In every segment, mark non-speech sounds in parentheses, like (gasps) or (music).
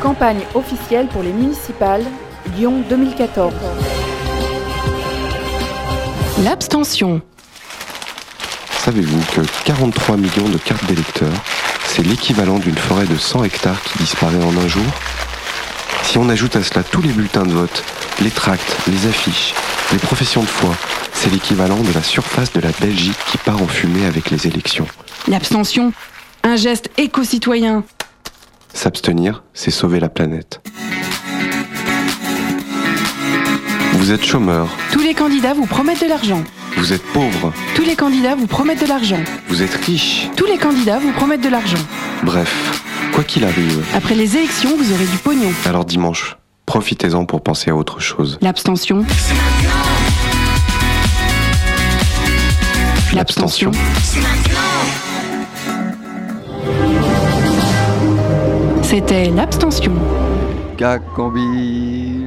Campagne officielle pour les municipales, Lyon 2014. L'abstention. Savez-vous que 43 millions de cartes d'électeurs, c'est l'équivalent d'une forêt de 100 hectares qui disparaît en un jour? Si on ajoute à cela tous les bulletins de vote, les tracts, les affiches, les professions de foi, c'est l'équivalent de la surface de la Belgique qui part en fumée avec les élections. L'abstention. Un geste éco-citoyen. S'abstenir, c'est sauver la planète. Vous êtes chômeur, Tous les candidats vous promettent de l'argent. vous êtes pauvre, Tous les candidats vous promettent de l'argent. vous êtes riche. Tous les candidats vous promettent de l'argent. Bref, quoi qu'il arrive, Après les élections, vous aurez du pognon. alors dimanche, profitez-en pour penser à autre chose. L'abstention. L'abstention. C'était l'abstention. Gacambi.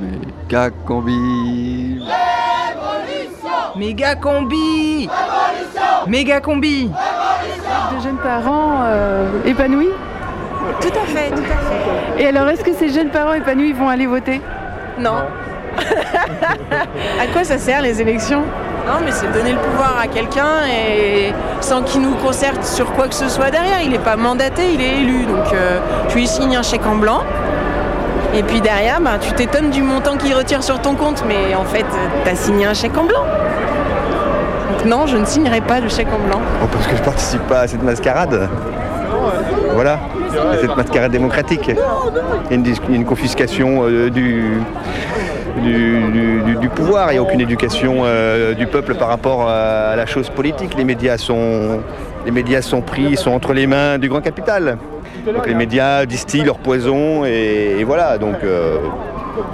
Mais Gacambi. Méga combi Méga combi De jeunes parents euh, épanouis Tout à fait, tout à fait. Et alors, est-ce que ces jeunes parents épanouis vont aller voter? Non. À quoi ça sert les élections? Non, mais c'est donner le pouvoir à quelqu'un et sans qu'il nous concerte sur quoi que ce soit derrière. Il n'est pas mandaté, il est élu. Donc euh, tu lui signes un chèque en blanc. Et puis derrière, bah, tu t'étonnes du montant qu'il retire sur ton compte. Mais en fait, tu as signé un chèque en blanc. Donc non, je ne signerai pas de chèque en blanc. Oh, parce que je participe pas à cette mascarade. Voilà, à cette mascarade démocratique. Il y a une confiscation euh, du, du, du- du- du pouvoir, il n'y a aucune éducation euh, du peuple par rapport à la chose politique. Les médias sont, les médias sont pris, sont entre les mains du grand capital. Donc les médias distillent leur poison et, et voilà, donc euh,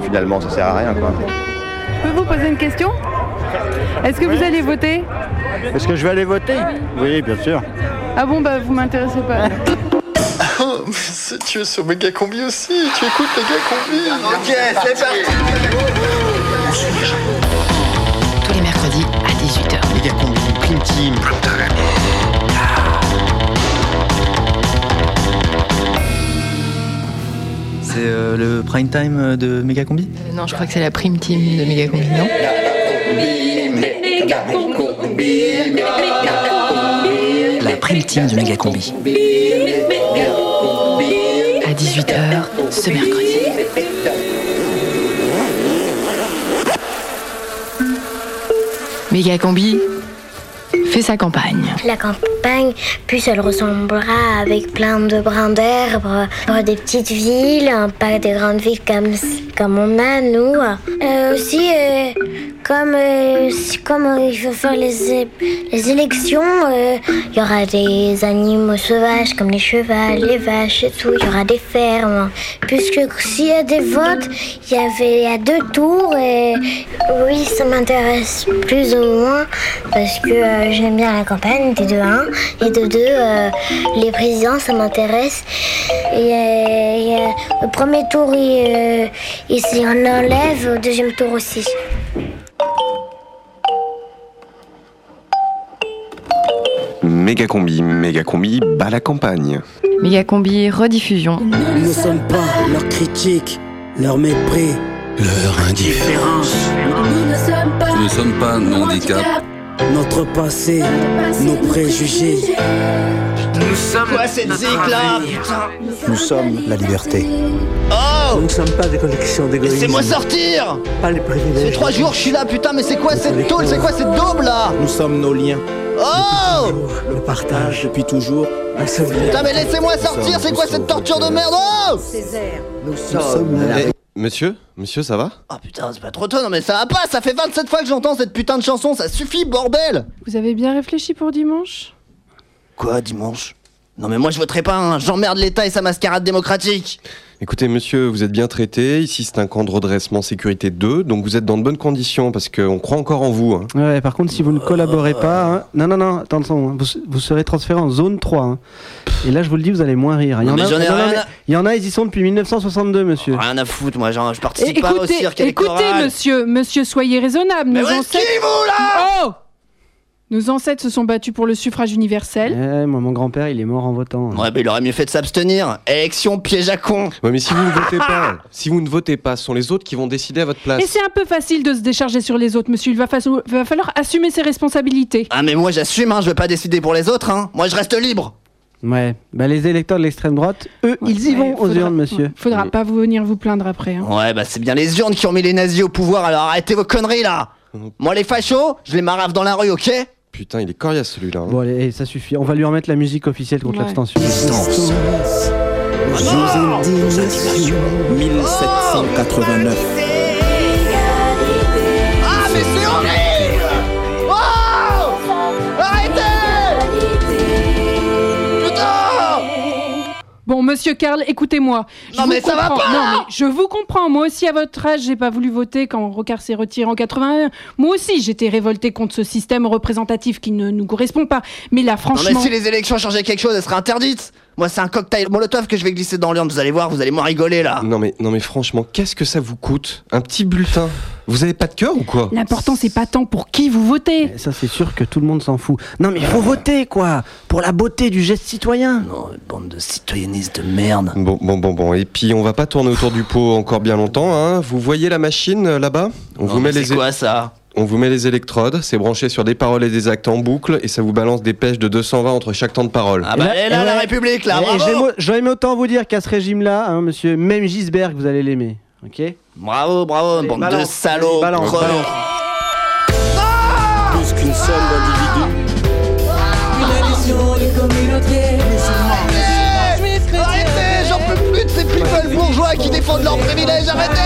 finalement ça sert à rien. Quoi. Je peux vous poser une question? Est-ce que vous allez voter? Est-ce que je vais aller voter? Oui, bien sûr. Ah bon, bah vous m'intéressez pas. (laughs) Oh, mais si tu es sur Méga Combi aussi, tu écoutes Méga Combi. Ok, c'est parti. Tous les mercredis à 18h. Méga Combi, Prime Team. C'est euh, le prime time de Méga Combi? Non, je crois que c'est la prime team de Méga Combi, non? La prime team de Méga Combi. À 18h ce mercredi. Méga Combi fait sa campagne. La campagne, plus elle ressemblera avec plein de brins d'herbe, euh, des petites villes, pas des grandes villes comme, comme on a, nous. Euh, aussi, euh, comme, euh, comme euh, il faut faire les, les élections, euh, il y aura des animaux sauvages comme les chevaux, les vaches et tout, il y aura des fermes. Puisque s'il y a des votes, il y avait a deux tours et oui, ça m'intéresse plus ou moins parce que euh, j'aime bien la campagne, de 1 et de 2, les présidents, ça m'intéresse. Et, euh, euh, au premier tour, il, euh, il s'en enlève, au deuxième tour aussi. Méga combi, méga combi, bat la campagne. Méga Combi rediffusion. Nous ne sommes pas leur critique, leur mépris, Leur indifférence. Nous ne sommes pas, Nous ne sommes pas non handicap. notre passé, nos préjugés. Quoi cette zik là Nous sommes la liberté. Oh Nous ne sommes pas des collections d'égoïsme. Laissez-moi sortir Pas les privilèges. fait trois jours je suis là, putain, mais c'est quoi cette tôle C'est quoi cette daube là Nous sommes nos liens. Oh Le partage depuis toujours. La solidarité. Putain, mais laissez-moi sortir, c'est quoi cette torture de merde? Oh Nous sommes la Eh, monsieur Monsieur, ça va? Oh putain, c'est pas trop tôt, non mais ça va pas, ça fait 27 fois que j'entends cette putain de chanson, ça suffit, bordel! Vous avez bien réfléchi pour dimanche? Quoi, dimanche? Non mais moi je voterai pas, hein. j'emmerde l'État et sa mascarade démocratique Écoutez, monsieur, vous êtes bien traité. Ici, c'est un camp de redressement sécurité 2, donc vous êtes dans de bonnes conditions parce qu'on croit encore en vous. hein. Ouais, par contre, si vous ne collaborez pas, hein- non, non, non, attention, vous, vous serez transféré en zone 3. hein. Et là, je vous le dis, vous allez moins rire. Il y Non, en mais a, mais il y en a, ils y sont depuis 1962, monsieur. Rien à foutre, moi genre, je Et participe pas au Écoutez, cirque écoutez, monsieur, monsieur, soyez raisonnable. Mais qu'il vous là? Oh Nos ancêtres se sont battus pour le suffrage universel. Eh, moi, mon grand-père, il est mort en votant. Ouais, mais il aurait mieux fait de s'abstenir. Élection piège à con. Ouais, mais si vous ne votez pas, si vous ne votez pas, ce sont les autres qui vont décider à votre place. Et c'est un peu facile de se décharger sur les autres, monsieur. Il va, fa- va falloir assumer ses responsabilités. Ah, mais moi j'assume, hein, je veux pas décider pour les autres, hein. Moi je reste libre. Ouais, bah les électeurs de l'extrême droite, eux, ils y vont aux faudra- urnes, monsieur. Faudra pas vous venir vous plaindre après. hein. Ouais, bah c'est bien les urnes qui ont mis les nazis au pouvoir, alors arrêtez vos conneries là. Moi les fachos, je les marave dans la rue, ok? Putain, il est coriace celui-là. hein. Bon, allez, eh, ça suffit. On va lui remettre la musique officielle contre Ouais. l'abstention. Jour indignation 1789. Monsieur Karl, écoutez-moi. Non, mais ça va pas Non, mais je vous comprends. Moi aussi, à votre âge, j'ai pas voulu voter quand Rocard s'est retiré en 81. Moi aussi, j'étais révolté contre ce système représentatif qui ne nous correspond pas. Mais là, Non franchement. mais si les élections changeaient quelque chose, elles seraient interdites Moi c'est un cocktail molotov que je vais glisser dans l'urne, vous allez voir, vous allez moins rigoler là Non mais, non mais franchement, qu'est-ce que ça vous coûte Un petit bulletin? Vous avez pas de cœur ou quoi? L'important, c'est pas tant pour qui vous votez. Ça, c'est sûr que tout le monde s'en fout. Non, mais il faut voter, quoi Pour la beauté du geste citoyen. Non, une bande de citoyennistes de merde Bon, bon, bon, bon. Et puis, on va pas tourner autour du pot encore bien longtemps. Hein. Vous voyez la machine là-bas? On Non, vous met les c'est quoi ça? On vous met les électrodes, c'est branché sur des paroles et des actes en boucle, et ça vous balance des pêches de 220 entre chaque temps de parole. Ah bah elle est là, eh la ouais. République là, Et bravo j'aime- J'aurais aimé autant vous dire qu'à ce régime-là, hein, monsieur, même Gisberg, vous allez l'aimer. Ok? Bravo, bravo, Allez, bande de salauds balance. Plus qu'une somme d'individus. Arrêtez, j'en peux plus de ces people bourgeois qui défendent leurs privilèges, arrêtez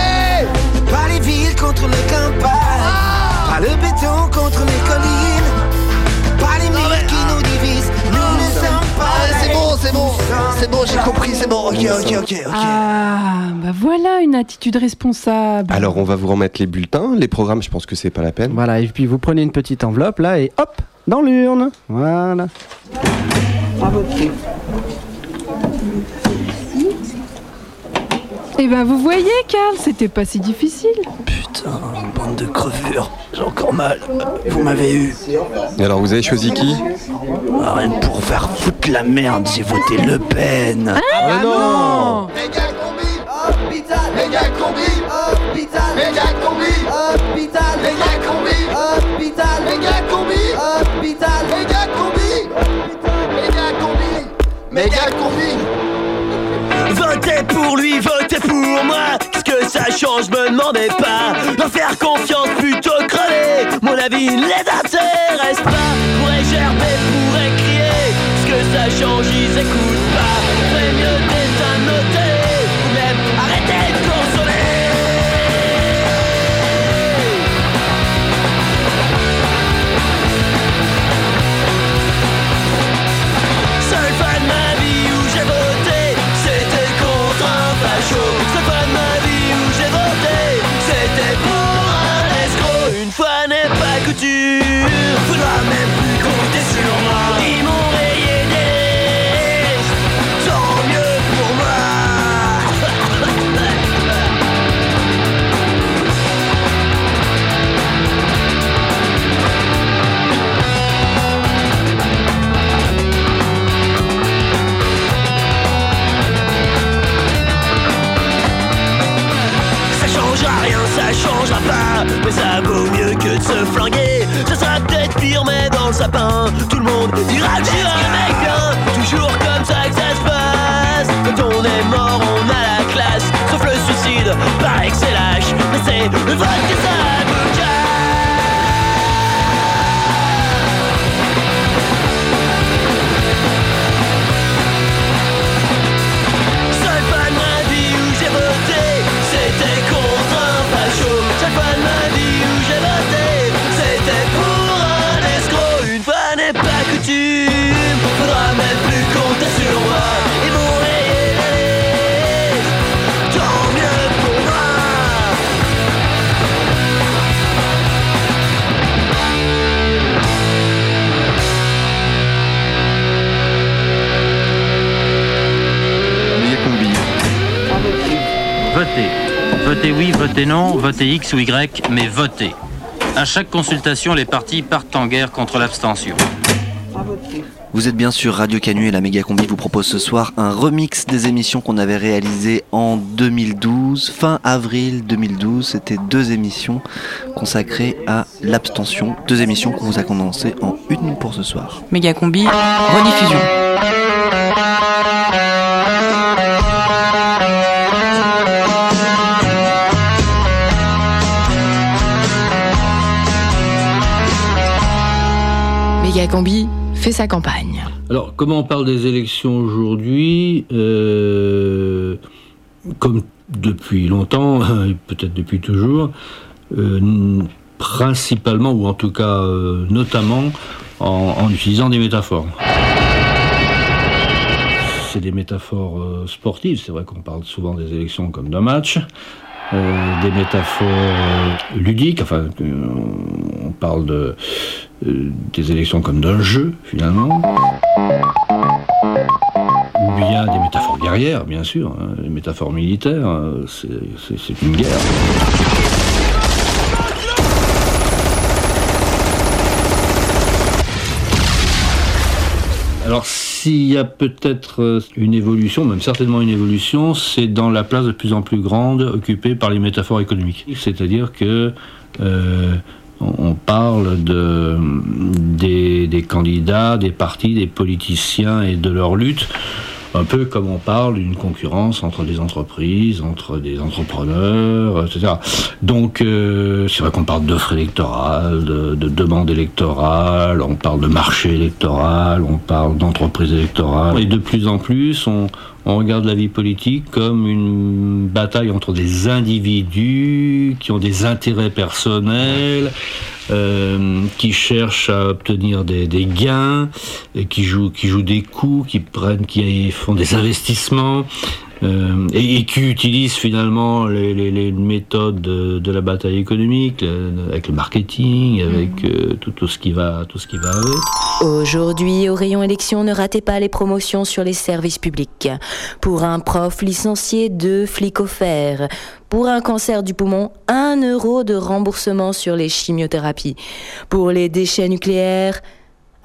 C'est bon, c'est bon, j'ai compris, c'est bon, ok, ok, ok, ok. Ah, bah voilà une attitude responsable. Alors, on va vous remettre les bulletins, les programmes, je pense que c'est pas la peine. Voilà, et puis vous prenez une petite enveloppe là et hop, dans l'urne. Voilà. Eh ben, vous voyez, Karl, c'était pas si difficile. Putain, bande de crevures, j'ai encore mal. Vous m'avez eu. Et alors, vous avez choisi qui Ah, Rien que pour faire foutre la merde, j'ai voté Le Pen. Ah, non ça change, me demandez pas. Leur faire confiance plutôt crever. Mon avis ne les intéresse pas. Pourrais gerber, pourrais crier Ce que ça change, ils écoutent pas. Ferait mieux Mais ça vaut mieux que de se flinguer. Ça sera peut-être pire mais dans le sapin Tout le monde dira que suis un mec bien Toujours comme ça que ça se passe. Quand on est mort on a la classe. Sauf le suicide, paraît que c'est lâche Mais c'est le que ça Votez. Non, votez X ou Y, mais votez. À chaque consultation, les partis partent en guerre contre l'abstention. Vous êtes bien sûr Radio Canu et la Méga Combi vous propose ce soir un remix des émissions qu'on avait réalisées en 2012, fin avril 2012. C'était deux émissions consacrées à l'abstention. Deux émissions qu'on vous a condensées en une pour ce soir. Méga combi, rediffusion. Combi fait sa campagne. Alors, comment on parle des élections aujourd'hui Euh, Comme depuis longtemps, (laughs) peut-être depuis toujours, euh, principalement, ou en tout cas euh, notamment, en, utilisant des métaphores. C'est des métaphores sportives, c'est vrai qu'on parle souvent des élections comme d'un match. Des métaphores ludiques, enfin, on parle de, des élections comme d'un jeu, finalement. Ou bien des métaphores guerrières, bien sûr, hein, des métaphores militaires, euh, c'est- une guerre. Alors, s'il y a peut-être euh, une évolution, même certainement une évolution, c'est dans la place de plus en plus grande occupée par les métaphores économiques. C'est-à-dire que euh, on parle de, des, des candidats, des partis, des politiciens et de leur lutte, un peu comme on parle d'une concurrence entre des entreprises, entre des entrepreneurs, etc. Donc, euh, c'est vrai qu'on parle d'offres électorales, de, de demandes électorales, on parle de marché électoral, on parle d'entreprises électorales. Et de plus en plus, on, on regarde la vie politique comme une bataille entre des individus qui ont des intérêts personnels, euh, qui cherchent à obtenir des, gains, et qui jouent, qui jouent des coups, qui prennent, qui font des investissements. Euh, et, et qui utilisent finalement les, les- les méthodes de, de la bataille économique, le- avec le marketing, avec euh, tout, tout ce qui va, tout ce qui va avec. Aujourd'hui, au rayon élection, ne ratez pas les promotions sur les services publics. Pour un prof licencié, deux flics offerts. Pour un cancer du poumon, un euro de remboursement sur les chimiothérapies. Pour les déchets nucléaires,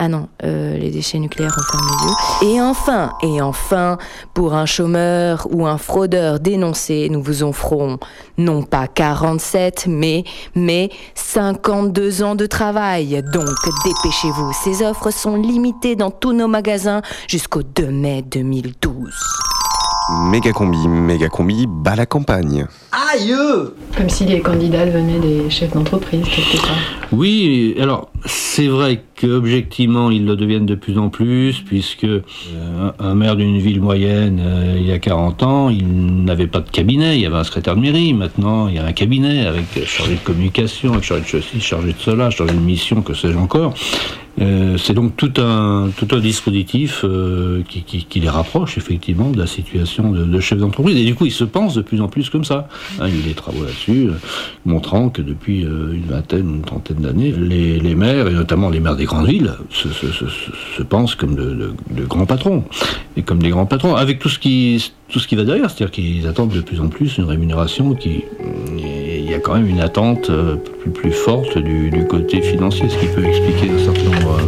ah non, euh, les déchets nucléaires ont fermé lieu. Et enfin, et enfin, pour un chômeur ou un fraudeur dénoncé, nous vous offrons non pas 47, mais, mais 52 ans de travail. Donc, dépêchez-vous. Ces offres sont limitées dans tous nos magasins jusqu'au 2 mai 2012. Méga combi, méga combi, bas la campagne. Aïe Comme si les candidats venaient des chefs d'entreprise, quelque part. Oui, alors c'est vrai qu'objectivement ils le deviennent de plus en plus, puisque euh, un maire d'une ville moyenne euh, il y a 40 ans, il n'avait pas de cabinet, il y avait un secrétaire de mairie, maintenant il y a un cabinet avec chargé de communication, avec chargé de ceci, chargé de cela, chargé de mission, que sais-je encore. Euh, c'est donc tout un, tout un dispositif euh, qui, qui- qui les rapproche effectivement de la situation de, de chef d'entreprise. Et du coup, ils se pensent de plus en plus comme ça. Hein, il y a eu des travaux là-dessus, euh, montrant que depuis euh, une vingtaine, une trentaine d'années, les, maires, et notamment les maires des grandes villes, se, se- se- se- se pensent comme de, grands patrons. Et comme des grands patrons, avec tout ce qui, tout ce qui va derrière. C'est-à-dire qu'ils attendent de plus en plus une rémunération qui... Il y a quand même une attente euh, plus, plus forte du, du côté financier, ce qui peut expliquer un certain nombre,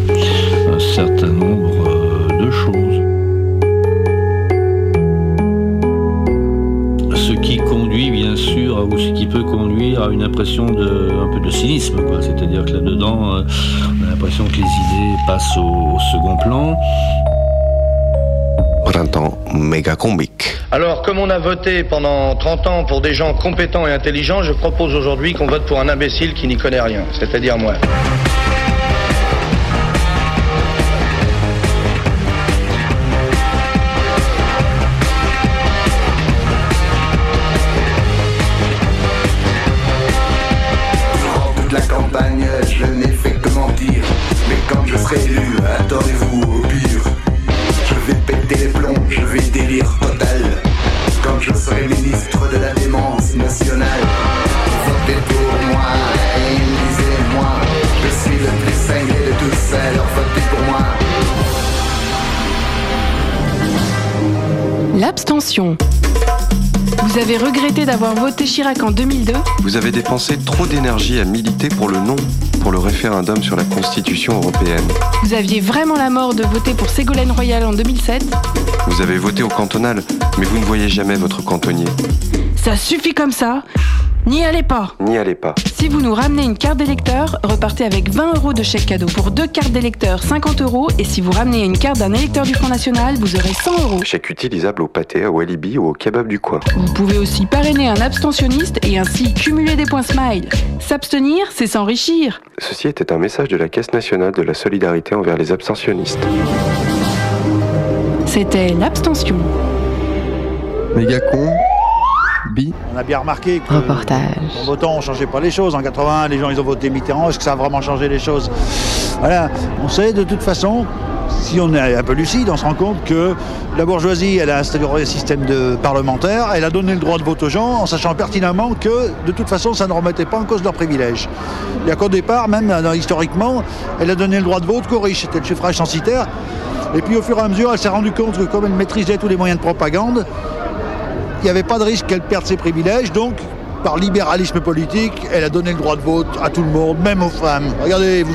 un certain nombre ou ce qui peut conduire à une impression de un peu de cynisme, quoi. C'est-à-dire que là-dedans, euh, on a l'impression que les idées passent au, au second plan. Printemps méga combique. Alors, comme on a voté pendant 30 ans pour des gens compétents et intelligents, je propose aujourd'hui qu'on vote pour un imbécile qui n'y connaît rien, c'est-à-dire moi. Vous avez regretté d'avoir voté Chirac en 2002 Vous avez dépensé trop d'énergie à militer pour le non, pour le référendum sur la Constitution européenne. Vous aviez vraiment la mort de voter pour Ségolène Royal en 2007 Vous avez voté au cantonal, mais vous ne voyez jamais votre cantonnier. Ça suffit comme ça N'y allez pas N'y allez pas. Si vous nous ramenez une carte d'électeur, repartez avec 20 euros de chèque cadeau pour deux cartes d'électeur, 50 euros. Et si vous ramenez une carte d'un électeur du Front National, vous aurez 100 euros. Chèque utilisable au pâté, au Walibi ou au kebab du coin. Vous pouvez aussi parrainer un abstentionniste et ainsi cumuler des points smile. S'abstenir, c'est s'enrichir. Ceci était un message de la Caisse nationale de la solidarité envers les abstentionnistes. C'était l'abstention. Méga con. On a bien remarqué que Reportage. en votant, on changeait pas les choses. En 81, les gens ils ont voté Mitterrand. Est-ce que ça a vraiment changé les choses? Voilà. On sait de toute façon, si on est un peu lucide, on se rend compte que la bourgeoisie, elle a instauré un système de parlementaire. Elle a donné le droit de vote aux gens en sachant pertinemment que de toute façon, ça ne remettait pas en cause leurs privilèges. Il y a qu'au départ, même euh, historiquement, elle a donné le droit de vote qu'aux riches. C'était le suffrage censitaire. Et puis au fur et à mesure, elle s'est rendue compte que comme elle maîtrisait tous les moyens de propagande, il n'y avait pas de risque qu'elle perde ses privilèges, donc par libéralisme politique, elle a donné le droit de vote à tout le monde, même aux femmes. Regardez,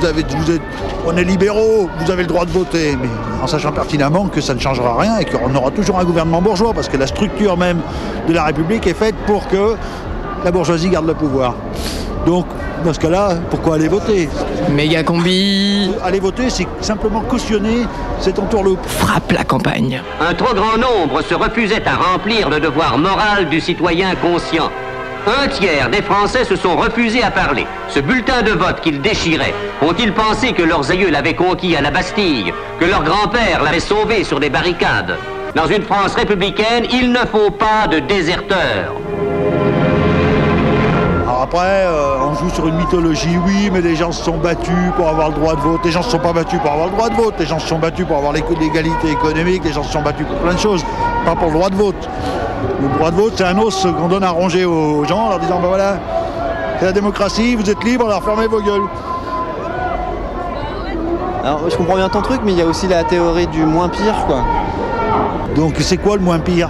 on est libéraux, vous avez le droit de voter, mais en sachant pertinemment que ça ne changera rien et qu'on aura toujours un gouvernement bourgeois, parce que la structure même de la République est faite pour que la bourgeoisie garde le pouvoir. Dans ce cas-là, pourquoi aller voter Méga combi Aller voter, c'est simplement cautionner cette entourloupe. Frappe la campagne. Un trop grand nombre se refusait à remplir le devoir moral du citoyen conscient. Un tiers des Français se sont refusés à parler. Ce bulletin de vote qu'ils déchiraient, ont-ils pensé que leurs aïeux l'avaient conquis à la Bastille, que leur grand-père l'avait sauvé sur des barricades? Dans une France républicaine, il ne faut pas de déserteurs. Après, euh, on joue sur une mythologie, oui, mais les gens se sont battus pour avoir le droit de vote. Les gens se sont pas battus pour avoir le droit de vote. Les gens se sont battus pour avoir l'égalité économique. Les gens se sont battus pour plein de choses, pas pour le droit de vote. Le droit de vote, c'est un os qu'on donne à ronger aux gens en leur disant, ben voilà, c'est la démocratie, vous êtes libres, alors fermez vos gueules. Alors, je comprends bien ton truc, mais il y a aussi la théorie du moins pire, quoi. Donc c'est quoi le moins pire?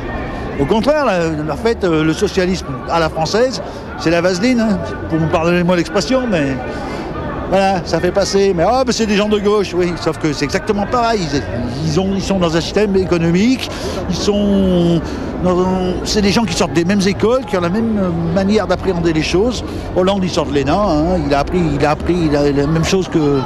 Au contraire, en fait, euh, le socialisme à la française, c'est la vaseline, hein, pour me pardonner-moi l'expression, mais voilà, ça fait passer. Mais ah, ben, c'est des gens de gauche, oui, sauf que c'est exactement pareil. Ils, ils ont, ils sont dans un système économique, ils sont. C'est des gens qui sortent des mêmes écoles, qui ont la même manière d'appréhender les choses. Hollande, il sort de l'ENA, hein, il a appris, il a il a la même chose que,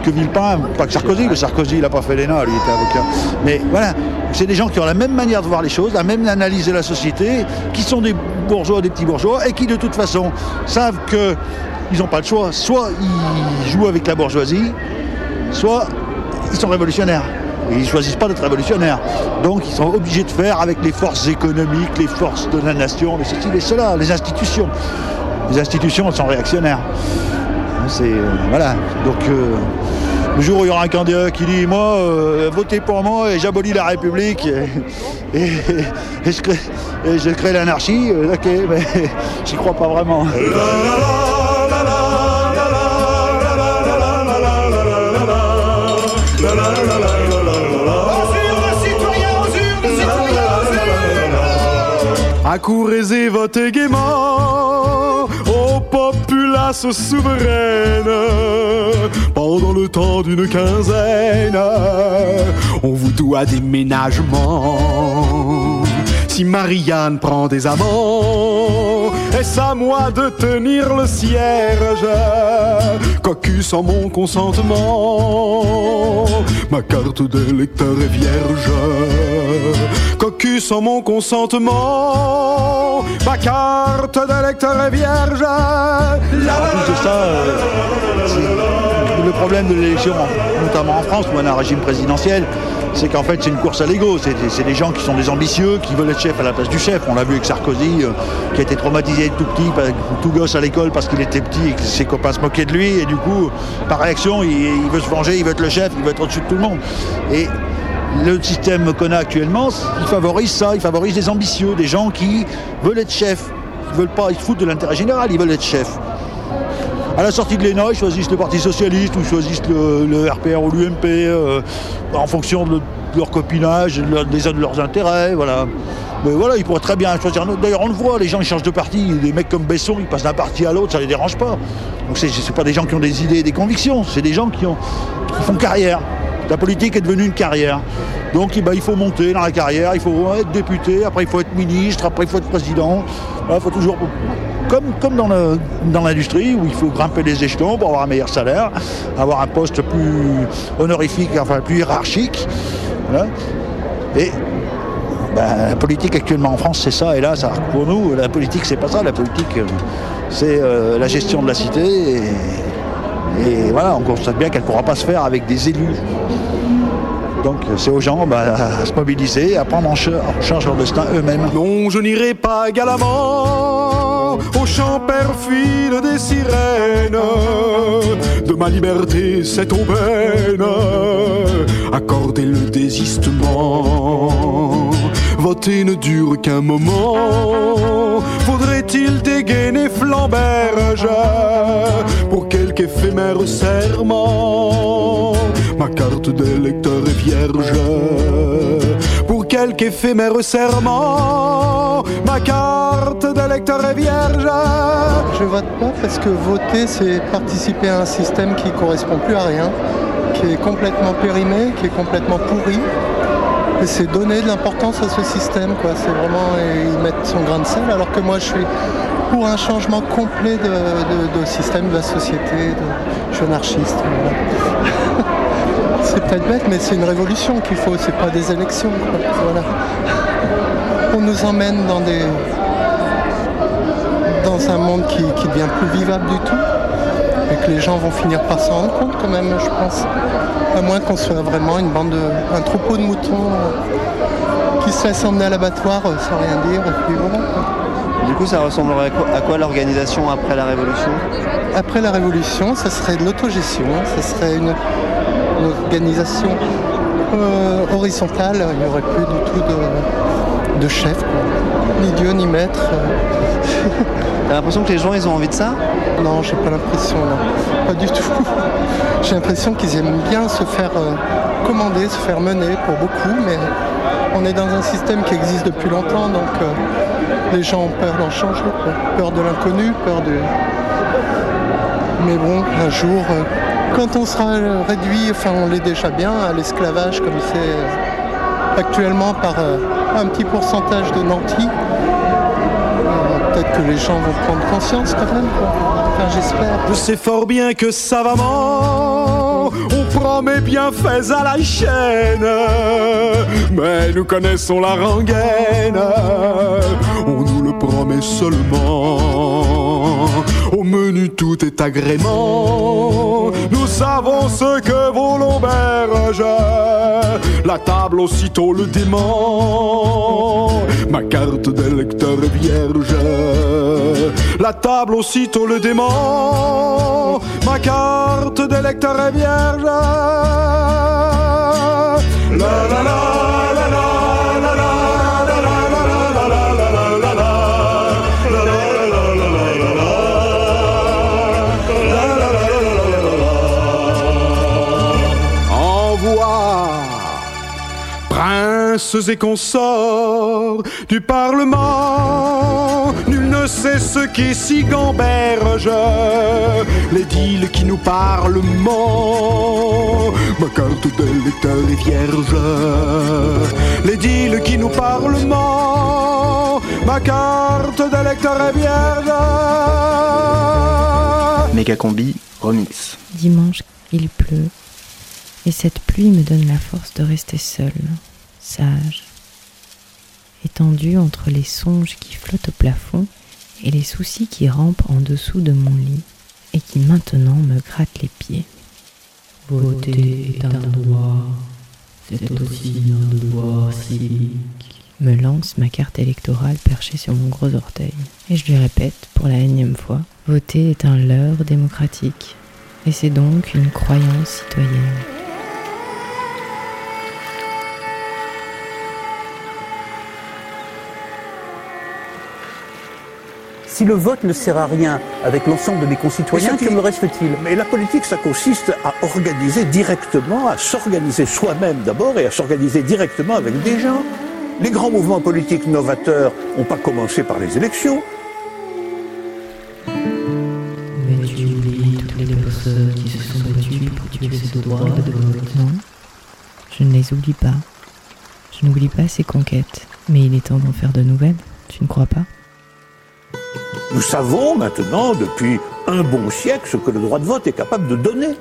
que Villepin, pas que Sarkozy, mais Sarkozy, il n'a pas fait l'ENA, lui, il était avocat. Mais voilà, c'est des gens qui ont la même manière de voir les choses, la même analyse de la société, qui sont des bourgeois, des petits bourgeois, et qui de toute façon savent que ils n'ont pas le choix. Soit ils jouent avec la bourgeoisie, soit ils sont révolutionnaires. Ils ne choisissent pas d'être révolutionnaires. Donc ils sont obligés de faire avec les forces économiques, les forces de la nation, les ceci, les cela, les institutions. Les institutions, elles sont réactionnaires. C'est. euh, voilà. Donc. euh, le jour où il y aura un candidat qui dit moi euh, votez pour moi et j'abolis la République et, et- et je, crée, et je crée l'anarchie, euh, ok (laughs) mais j'y crois pas vraiment. Accourez et votez gaiement aux populaces souveraines. Pendant le temps d'une quinzaine, on vous doit des ménagements. Si Marianne prend des amants, est-ce à moi de tenir le cierge? Cocu sans mon consentement, ma carte d'électeur est vierge. Cocu sans mon consentement, ma carte d'électeur est vierge. En plus de ça, euh, c'est- le problème de l'élection, notamment en France, où on a un régime présidentiel, c'est qu'en fait c'est une course à l'ego. C'est des- gens qui sont des ambitieux, qui veulent être chef à la place du chef. On l'a vu avec Sarkozy, euh, qui a été traumatisé tout petit, tout gosse à l'école parce qu'il était petit et que ses copains se moquaient de lui. Et du coup, par réaction, il, veut se venger, il veut être le chef, il veut être au-dessus de tout le monde. Et le système qu'on a actuellement, il favorise ça, il favorise des ambitieux, des gens qui veulent être chefs. Ils veulent pas, ils se foutent de l'intérêt général, ils veulent être chefs. À la sortie de l'ENA, ils choisissent le Parti Socialiste ou choisissent le, RPR ou l'UMP euh, en fonction de, leur copinage, des uns de leurs intérêts, voilà. Mais voilà, ils pourraient très bien choisir un autre. D'ailleurs, on le voit, les gens ils changent de parti. Des mecs comme Besson, ils passent d'un parti à l'autre, ça les dérange pas. Donc c'est c'est pas des gens qui ont des idées et des convictions, c'est des gens qui, ont, qui font carrière. La politique est devenue une carrière. Donc eh ben, il faut monter dans la carrière, il faut être député, après il faut être ministre, après il faut être président. Il faut toujours. Comme, comme dans dans l'industrie où il faut grimper les échelons pour avoir un meilleur salaire, avoir un poste plus honorifique, enfin plus hiérarchique. Voilà. Et ben, la politique actuellement en France, c'est ça. Et là, pour nous, la politique, c'est pas ça. La politique, euh, c'est euh, la gestion de la cité. Et, voilà, on constate bien qu'elle ne pourra pas se faire avec des élus. Donc, c'est aux gens ben, à se mobiliser, à prendre en charge leur destin eux-mêmes. Non, je n'irai pas galamment au chant perfide des sirènes de ma liberté cette aubaine. Accorder le désistement, voter ne dure qu'un moment. Faudrait-il dégainer Flamberge pour quelque éphémère serment? Ma carte d'électeur est vierge quelque éphémère serment. Ma carte d'électeur est vierge. Je vote pas parce que voter, c'est participer à un système qui correspond plus à rien, qui est complètement périmé, qui est complètement pourri. Et c'est donner de l'importance à ce système, quoi. C'est vraiment y mettre son grain de sel, alors que moi je suis pour un changement complet de, système de la société. De, je suis anarchiste. voilà. (laughs) c'est peut-être bête, mais c'est une révolution qu'il faut, c'est pas des élections. quoi. Voilà. On nous emmène dans des, dans un monde qui, qui devient plus vivable du tout et que les gens vont finir par s'en rendre compte quand même, je pense. À moins qu'on soit vraiment une bande de, un troupeau de moutons euh, qui se laisse emmener à l'abattoir euh, sans rien dire. Et puis voilà, quoi. Du coup, ça ressemblerait à quoi, à quoi l'organisation après la Révolution? Après la Révolution, ça serait de l'autogestion, ça serait une, une organisation euh, horizontale, il n'y aurait plus du tout de, de chef, quoi. ni Dieu ni maître. euh. (laughs) T'as l'impression que les gens, ils ont envie de ça? Non, j'ai pas l'impression, non. pas du tout. (laughs) J'ai l'impression qu'ils aiment bien se faire euh, commander, se faire mener pour beaucoup, mais on est dans un système qui existe depuis longtemps, donc euh, les gens ont peur d'en changer, peur de l'inconnu, peur de... Mais bon, un jour, quand on sera réduit, enfin on l'est déjà bien, à l'esclavage comme c'est actuellement par euh, un petit pourcentage de nantis, euh, peut-être que les gens vont prendre conscience quand même. Enfin, j'espère. Je sais fort bien que savamment, on prend mes bienfaits à la chaîne. Mais nous connaissons la rengaine, on nous le promet seulement. Au menu tout est agrément, nous savons ce que vaut l'auberge. La table aussitôt le dément, ma carte d'électeur vierge. La table aussitôt le dément, ma carte d'électeur est vierge. La la et consorts du Parlement, nul ne sait ce qui s'y gamberge, les deals qui nous parlent ment, ma carte d'électeur est vierge, les deals qui nous parlent ment, ma carte d'électeur est vierge. Méga combi remix. Dimanche, il pleut, et cette pluie me donne la force de rester seule, sage, étendue entre les songes qui flottent au plafond et les soucis qui rampent en dessous de mon lit et qui maintenant me grattent les pieds. Voter est un droit, c'est aussi un devoir civique. Me lance ma carte électorale perchée sur mon gros orteil. Et je lui répète pour la énième fois, voter est un leurre démocratique. Et c'est donc une croyance citoyenne. Si le vote ne sert à rien avec l'ensemble de mes concitoyens, que me reste-t-il? Mais la politique, ça consiste à organiser directement, à s'organiser soi-même d'abord et à s'organiser directement avec des gens. Les grands mouvements politiques novateurs n'ont pas commencé par les élections. Mais tu oublies toutes les personnes qui se sont battues pour tuer ce droit de vote. Non, je ne les oublie pas. Je n'oublie pas ces conquêtes. Mais il est temps d'en faire de nouvelles, tu ne crois pas? Nous savons maintenant, depuis un bon siècle, ce que le droit de vote est capable de donner.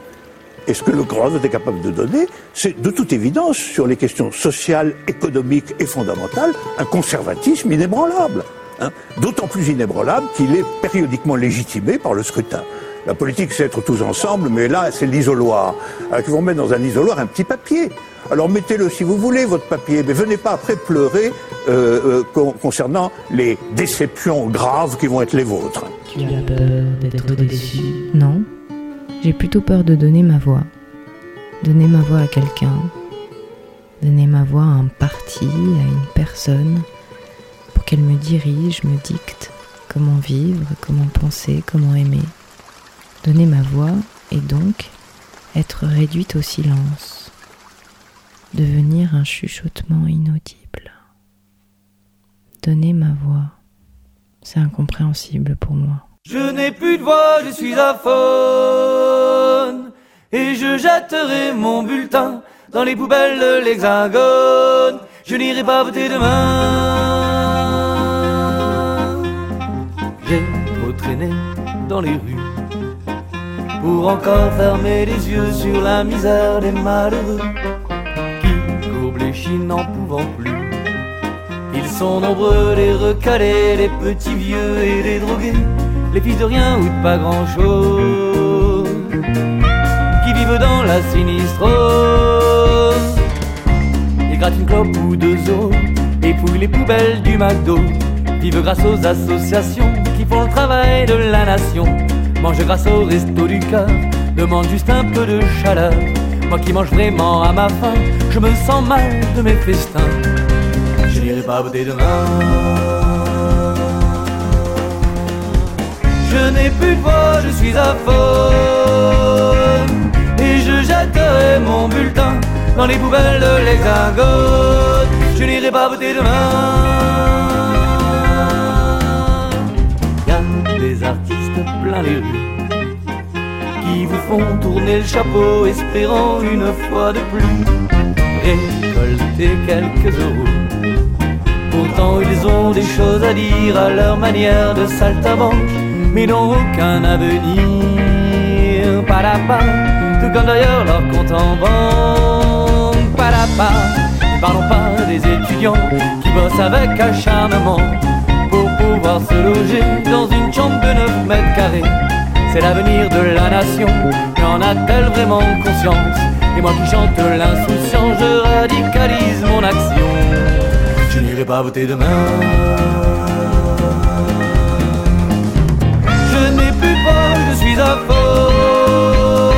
Et ce que le droit de vote est capable de donner, c'est de toute évidence, sur les questions sociales, économiques et fondamentales, un conservatisme inébranlable. hein. D'autant plus inébranlable qu'il est périodiquement légitimé par le scrutin. La politique, c'est être tous ensemble, mais là, c'est l'isoloir. Alors qu'ils vont mettre dans un isoloir un petit papier. Alors mettez-le si vous voulez, votre papier, mais venez pas après pleurer euh, euh, con- concernant les déceptions graves qui vont être les vôtres. Tu as peur d'être déçu? Non, j'ai plutôt peur de donner ma voix. Donner ma voix à quelqu'un. Donner ma voix à un parti, à une personne, pour qu'elle me dirige, me dicte comment vivre, comment penser, comment aimer. Donner ma voix et donc être réduite au silence. Devenir un chuchotement inaudible. Donner ma voix, c'est incompréhensible pour moi. Je n'ai plus de voix, je suis aphone. Et je jetterai mon bulletin dans les poubelles de l'hexagone. Je n'irai pas voter demain. J'ai trop traîné dans les rues pour encore fermer les yeux sur la misère des malheureux qui courbent les chines n'en pouvant plus. Ils sont nombreux, les recalés, les petits vieux et les drogués, les fils de rien ou de pas grand chose, qui vivent dans la sinistrose. Ils grattent une clope ou deux os et fouillent les poubelles du McDo. Vivent grâce aux associations qui font le travail de la nation. Mangent grâce au resto du cœur, demande juste un peu de chaleur. Moi qui mange vraiment à ma faim, je me sens mal de mes festins. Je n'irai pas voter demain. Je n'ai plus de voix, je suis à faune. Et je jetterai mon bulletin dans les poubelles de l'hexagone. Je n'irai pas voter demain. Plein les rues qui vous font tourner le chapeau, espérant une fois de plus récolter quelques euros. Pourtant ils ont des choses à dire à leur manière de saltabanque, mais n'ont aucun avenir. Padapa, tout comme d'ailleurs leur compte en banque. Padapa, ne parlons pas des étudiants qui bossent avec acharnement pouvoir se loger dans une chambre de 9 mètres carrés. C'est l'avenir de la nation, mais en a-t-elle vraiment conscience? Et moi qui chante l'insouciance, je radicalise mon action. Je n'irai pas voter demain. Je n'ai plus voix, je suis à faune.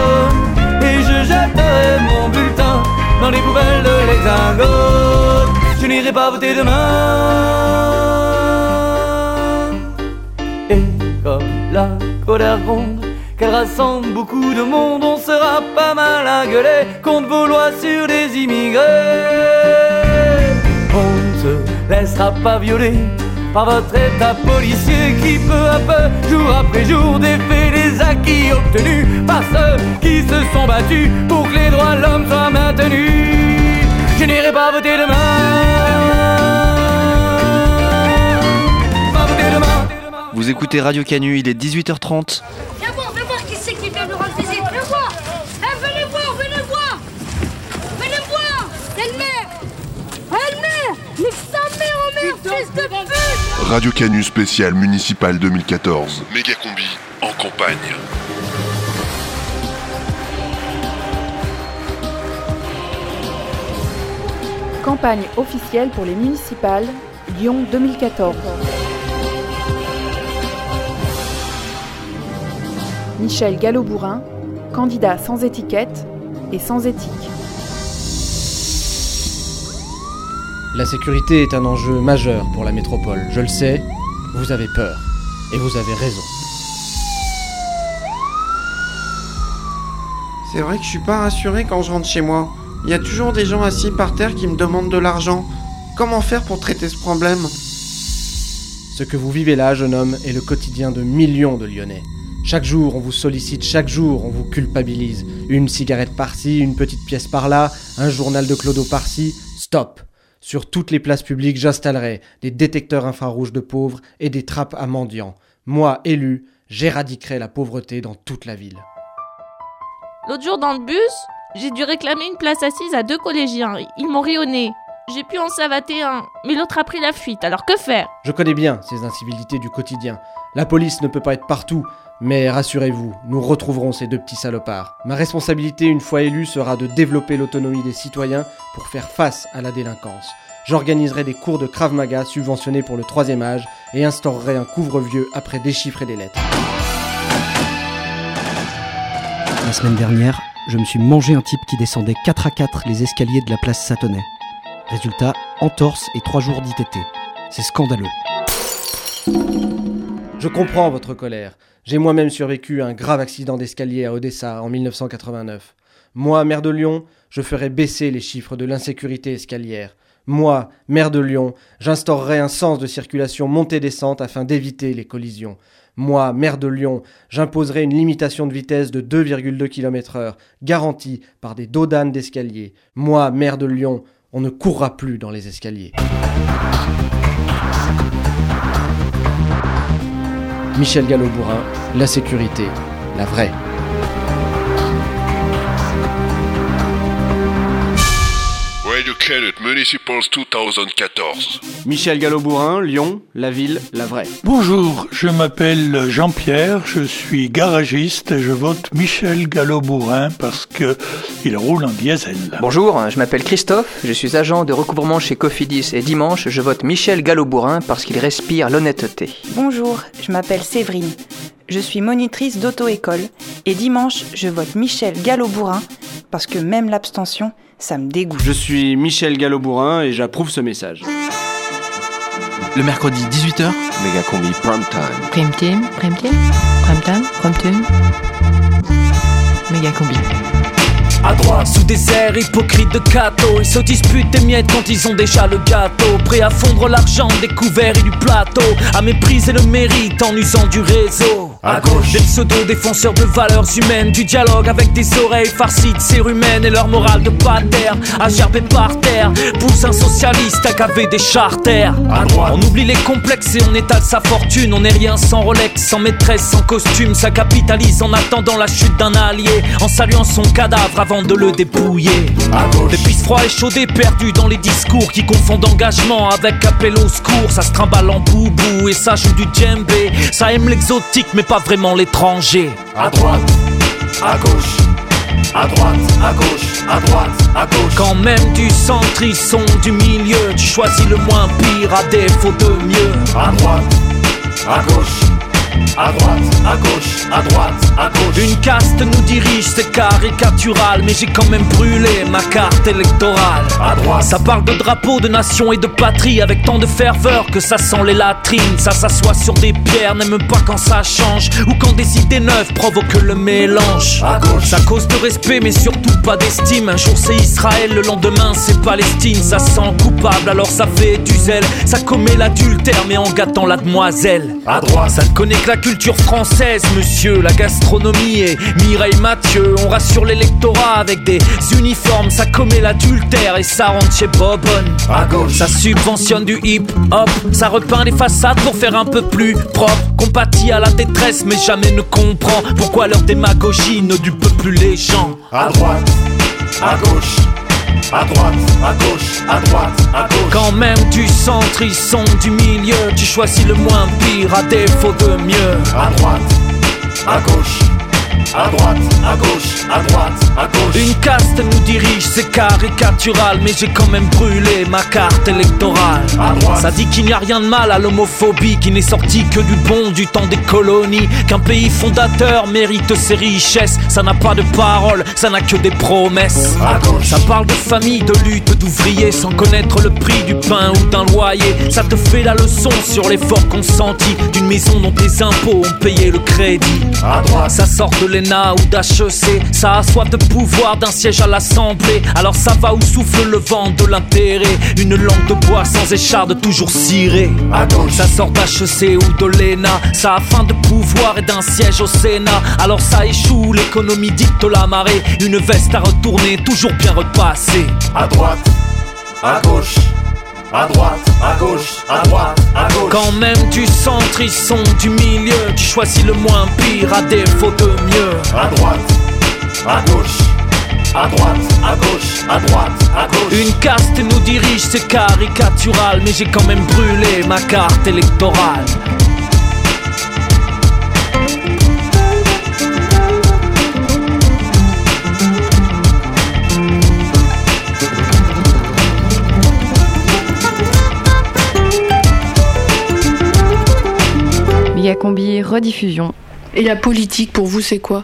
Et je jetterai mon bulletin dans les poubelles de l'hexagone. Je n'irai pas voter demain. La colère gronde, qu'elle rassemble beaucoup de monde, on sera pas mal à gueuler contre vos lois sur les immigrés. On ne se laissera pas violer par votre état policier qui peu à peu, jour après jour, défait les acquis obtenus par ceux qui se sont battus pour que les droits de l'homme soient maintenus. Je n'irai pas voter demain. Vous écoutez Radio Canu, il est 18h30. Viens voir, viens voir qui c'est qui vient nous rendre visite. Viens voir. Eh, venez voir, venez voir. Venez voir. Elle-mère. Elle-mère. Nique sa mère, merde, fils de pute. Radio Canu spécial municipal 2014. Méga combi en campagne. Campagne officielle pour les municipales Lyon 2014. Michel Gallo-Bourrin, candidat sans étiquette et sans éthique. La sécurité est un enjeu majeur pour la métropole, je le sais, vous avez peur. Et vous avez raison. C'est vrai que je suis pas rassuré quand je rentre chez moi. Il y a toujours des gens assis par terre qui me demandent de l'argent. Comment faire pour traiter ce problème? Ce que vous vivez là, jeune homme, est le quotidien de millions de Lyonnais. Chaque jour, on vous sollicite, chaque jour, on vous culpabilise. Une cigarette par-ci, une petite pièce par-là, un journal de Clodo par-ci. Stop Sur toutes les places publiques, j'installerai des détecteurs infrarouges de pauvres et des trappes à mendiants. Moi, élu, j'éradiquerai la pauvreté dans toute la ville. L'autre jour dans le bus, j'ai dû réclamer une place assise à deux collégiens. Ils m'ont rayonné. J'ai pu en savater un, mais l'autre a pris la fuite, alors que faire? Je connais bien ces incivilités du quotidien. La police ne peut pas être partout, mais rassurez-vous, nous retrouverons ces deux petits salopards. Ma responsabilité, une fois élu, sera de développer l'autonomie des citoyens pour faire face à la délinquance. J'organiserai des cours de Krav Maga subventionnés pour le troisième âge et instaurerai un couvre-vieux après déchiffrer des lettres. La semaine dernière, je me suis mangé un type qui descendait 4 à 4 les escaliers de la place Satonnet. Résultat, entorse et 3 jours d'ITT. C'est scandaleux. Je comprends votre colère. J'ai moi-même survécu à un grave accident d'escalier à Odessa en 1989. Moi, maire de Lyon, je ferai baisser les chiffres de l'insécurité escalière. Moi, maire de Lyon, j'instaurerai un sens de circulation montée-descente afin d'éviter les collisions. Moi, maire de Lyon, j'imposerai une limitation de vitesse de 2,2 km/h, garantie par des dodanes d'escalier. Moi, maire de Lyon, on ne courra plus dans les escaliers. Michel Gallo-Bourrin, la sécurité, la vraie. Radio Canet Municipals 2014. Michel Gallo-Bourrin, Lyon, la ville, la vraie. Bonjour, je m'appelle Jean-Pierre, je suis garagiste et je vote Michel Gallo-Bourrin parce que il roule en diesel. Bonjour, je m'appelle Christophe, je suis agent de recouvrement chez Cofidis et dimanche, je vote Michel Gallo-Bourrin parce qu'il respire l'honnêteté. Bonjour, je m'appelle Séverine. Je suis monitrice d'auto-école et dimanche, je vote Michel Gallo-Bourrin parce que même l'abstention, ça me dégoûte. Je suis Michel Gallo-Bourrin et j'approuve ce message. Le mercredi 18h, Méga combi prime time. Prime team, prime team, prime time, prime team. Méga combi. À droite, sous des airs hypocrites de cato, ils se disputent des miettes quand ils ont déjà le gâteau. Prêts à fondre l'argent des couverts et du plateau, à mépriser le mérite en usant du réseau. À gauche, des pseudo-défenseurs de valeurs humaines, du dialogue avec des oreilles farcies de cérumen et leur morale de pater, à gerber par terre. Pousse un socialiste à caver des charters. À droite, on oublie les complexes et on étale sa fortune. On n'est rien sans Rolex, sans maîtresse, sans costume. Ça capitalise en attendant la chute d'un allié, en saluant son cadavre avant de le dépouiller. Des pistes froids et chaudés perdus dans les discours qui confondent engagement avec appel au secours. Ça se trimballe en boubou et ça joue du djembé. Ça aime l'exotique mais pas vraiment l'étranger. À droite, à gauche. À droite, à gauche, à droite, à gauche. Quand même du centre, ils sont du milieu. Tu choisis le moins pire à défaut de mieux. À droite, à gauche. À droite, à gauche, à droite, à gauche. Une caste nous dirige, c'est caricatural, mais j'ai quand même brûlé ma carte électorale. À droite, ça parle de drapeau, de nation et de patrie avec tant de ferveur que ça sent les latrines. Ça s'assoit sur des pierres, n'aime pas quand ça change ou quand des idées neuves provoquent le mélange. À gauche, ça cause de respect, mais surtout pas d'estime. Un jour c'est Israël, le lendemain c'est Palestine. Ça sent coupable, alors ça fait du zèle. Ça commet l'adultère, mais en gâtant la demoiselle. À droite, ça ne connaît la culture française, monsieur. La gastronomie et Mireille Mathieu. On rassure l'électorat avec des uniformes. Ça commet l'adultère et ça rentre chez Bobonne. À gauche, ça subventionne du hip-hop. Ça repeint les façades pour faire un peu plus propre. Compatit à la détresse, mais jamais ne comprend pourquoi leur démagogie ne dupe plus les gens. À droite, à gauche. À droite, à gauche, à droite, à gauche. Quand même du centre, ils sont du milieu. Tu choisis le moins pire à défaut de mieux. À droite, à gauche. À droite, à gauche, à droite, à gauche. Une caste nous dirige, c'est caricatural, mais j'ai quand même brûlé ma carte électorale. Ça dit qu'il n'y a rien de mal à l'homophobie, qui n'est sorti que du bon du temps des colonies, qu'un pays fondateur mérite ses richesses. Ça n'a pas de parole, ça n'a que des promesses. Ça parle de famille, de lutte, d'ouvriers, sans connaître le prix du pain ou d'un loyer. Ça te fait la leçon sur l'effort consenti d'une maison dont tes impôts ont payé le crédit. Ça sort de l'ENA ou d'HEC, ça a soif de pouvoir d'un siège à l'Assemblée. Alors ça va où souffle le vent de l'intérêt. Une langue de bois sans écharde toujours cirée. Ça sort d'HEC ou de l'ENA, ça a faim de pouvoir et d'un siège au Sénat. Alors ça échoue, l'économie dicte la marée. Une veste à retourner, toujours bien repassée. À droite, à gauche. À droite, à gauche, à droite, à gauche. Quand même tu centres, ils sont du milieu. Tu choisis le moins pire à défaut de mieux. À droite, à gauche. À droite, à gauche, à droite, à gauche. Une caste nous dirige, c'est caricatural, mais j'ai quand même brûlé ma carte électorale. Megacombi rediffusion. Et la politique, pour vous, c'est quoi?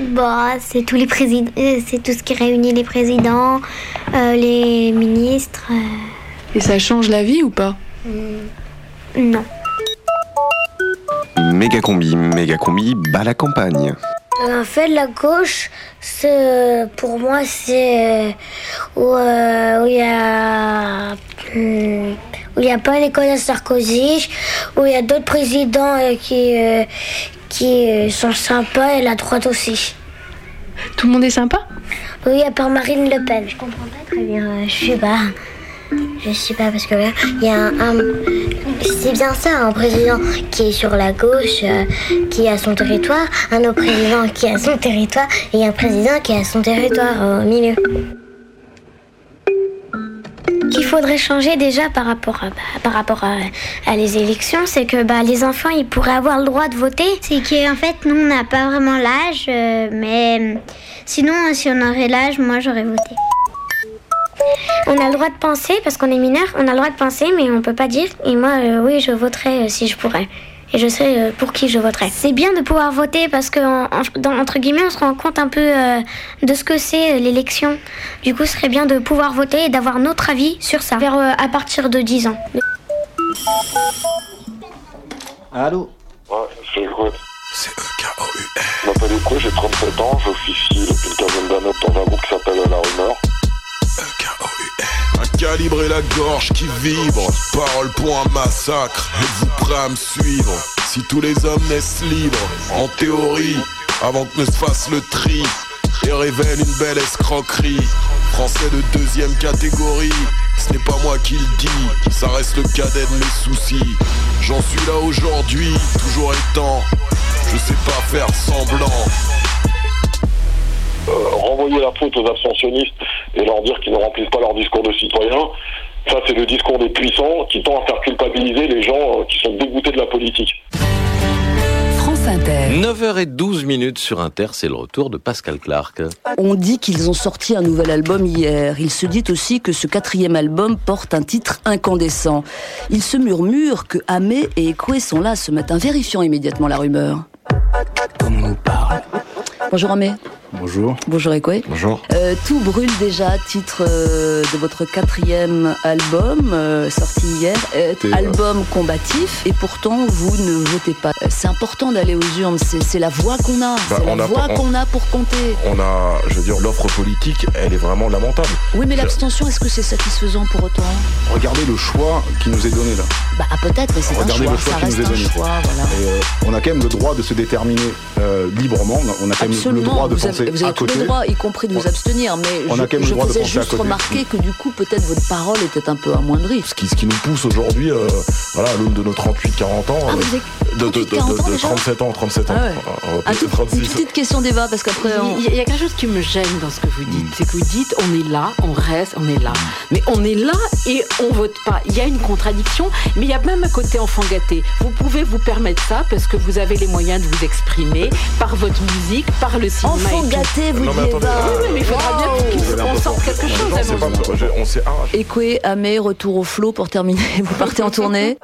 Bah, c'est tous les présidents, euh, c'est tout ce qui réunit les présidents, euh, les ministres. euh, Et ça change la vie ou pas? Non. Méga combi, méga combi, bat la campagne. En fait, la gauche, c'est, pour moi, c'est où euh, il y a où il y a pas Nicolas Sarkozy, où il y a d'autres présidents euh, qui euh, qui euh, sont sympas et la droite aussi. Tout le monde est sympa? Oui, à part Marine Le Pen. Je comprends pas très bien. je sais pas. Je sais pas parce que là, il y a un, un- c'est bien ça, un président qui est sur la gauche, euh, qui a son territoire, un autre président qui a son territoire, et un président qui a son territoire au milieu. Qu'il faudrait changer déjà par rapport à, bah, par rapport à, à les élections, c'est que bah, les enfants ils pourraient avoir le droit de voter. C'est qu'en fait nous on n'a pas vraiment l'âge, euh, mais euh, sinon si on aurait l'âge, moi j'aurais voté. On a le droit de penser parce qu'on est mineur, on a le droit de penser mais on peut pas dire. Et moi euh, oui je voterais euh, si je pourrais. Et je sais euh, pour qui je voterais. C'est bien de pouvoir voter parce que en- en- dans- entre guillemets on se rend compte un peu euh, de ce que c'est euh, l'élection. Du coup ce serait bien de pouvoir voter et d'avoir notre avis sur ça. Vers, euh, à partir de 10 ans. Allô Ouais, c'est Grouet. C'est E-K-O-U-R. Je m'appelle Écoué, j'ai 37 ans, j'officie depuis une quinzaine d'années dans un groupe qui s'appelle La Rumeur. À calibrer la gorge qui vibre, parole pour un massacre. Êtes-vous prêt à me suivre Si tous les hommes naissent libres, en théorie, avant que ne se fasse le tri, et révèle une belle escroquerie. Français de deuxième catégorie, ce n'est pas moi qui le dis, ça reste le cadet de mes soucis. J'en suis là aujourd'hui, toujours étant, je sais pas faire semblant. Euh, renvoyer la faute aux abstentionnistes et leur dire qu'ils ne remplissent pas leur discours de citoyen, ça c'est le discours des puissants qui tend à faire culpabiliser les gens euh, qui sont dégoûtés de la politique. France Inter. 9h12 minutes sur Inter, c'est le retour de Pascal Clark. On dit qu'ils ont sorti un nouvel album hier. Il se dit aussi que ce quatrième album porte un titre incandescent. Il se murmure que Amé et Ekoué sont là ce matin, vérifiant immédiatement la rumeur. Comme on nous parle. Bonjour Amé. Bonjour. Bonjour Ekoué. Bonjour. Euh, tout brûle déjà, titre euh, de votre quatrième album euh, sorti hier, Euh, euh, album combatif, et pourtant vous ne votez pas. C'est important d'aller aux urnes, c'est la voix qu'on a, Bah, c'est la a voix qu'on a pour compter. On a, je veux dire, l'offre politique, elle est vraiment lamentable. Oui, mais l'abstention, est-ce que c'est satisfaisant pour autant? Regardez le choix qui nous est donné là. Bah ah, peut-être, mais c'est un Regardez choix, le choix ça qui reste nous est un donné. choix, voilà. Et euh, on a quand même le droit de se déterminer euh, librement. On a, quand même le droit de vous penser vous avez à tous côté. le droit, y compris de vous abstenir, mais on je, a quand même le je droit faisais juste côté. remarquer que du coup, peut-être votre parole était un peu amoindrie. Ce qui, ce qui nous pousse aujourd'hui, euh, voilà, à l'aune de nos 38-40 ans, Ah, euh, de, de, de, 40 ans de- de déjà 37 ans, 37 ans. Ah ouais. Va Ah, toute- 36. une petite question débat, parce qu'après... on- Il y, a- quelque chose qui me gêne dans ce que vous dites. C'est que vous dites on est là, on reste, on est là. Mais on est là et on vote pas. Il y a une contradiction, mais il y a même un côté enfant gâté. Vous pouvez vous permettre ça parce que vous avez les moyens de vous exprimer par votre musique, par le cinéma. Enfant et tout. gâté, vous Non, mais attendez, pas. oui, oui, mais il faudra bien qu'il se- qu'on sorte quelque chose. On s'est arraché. Ekwe, Amé, retour au flot pour terminer. (laughs) Vous partez en tournée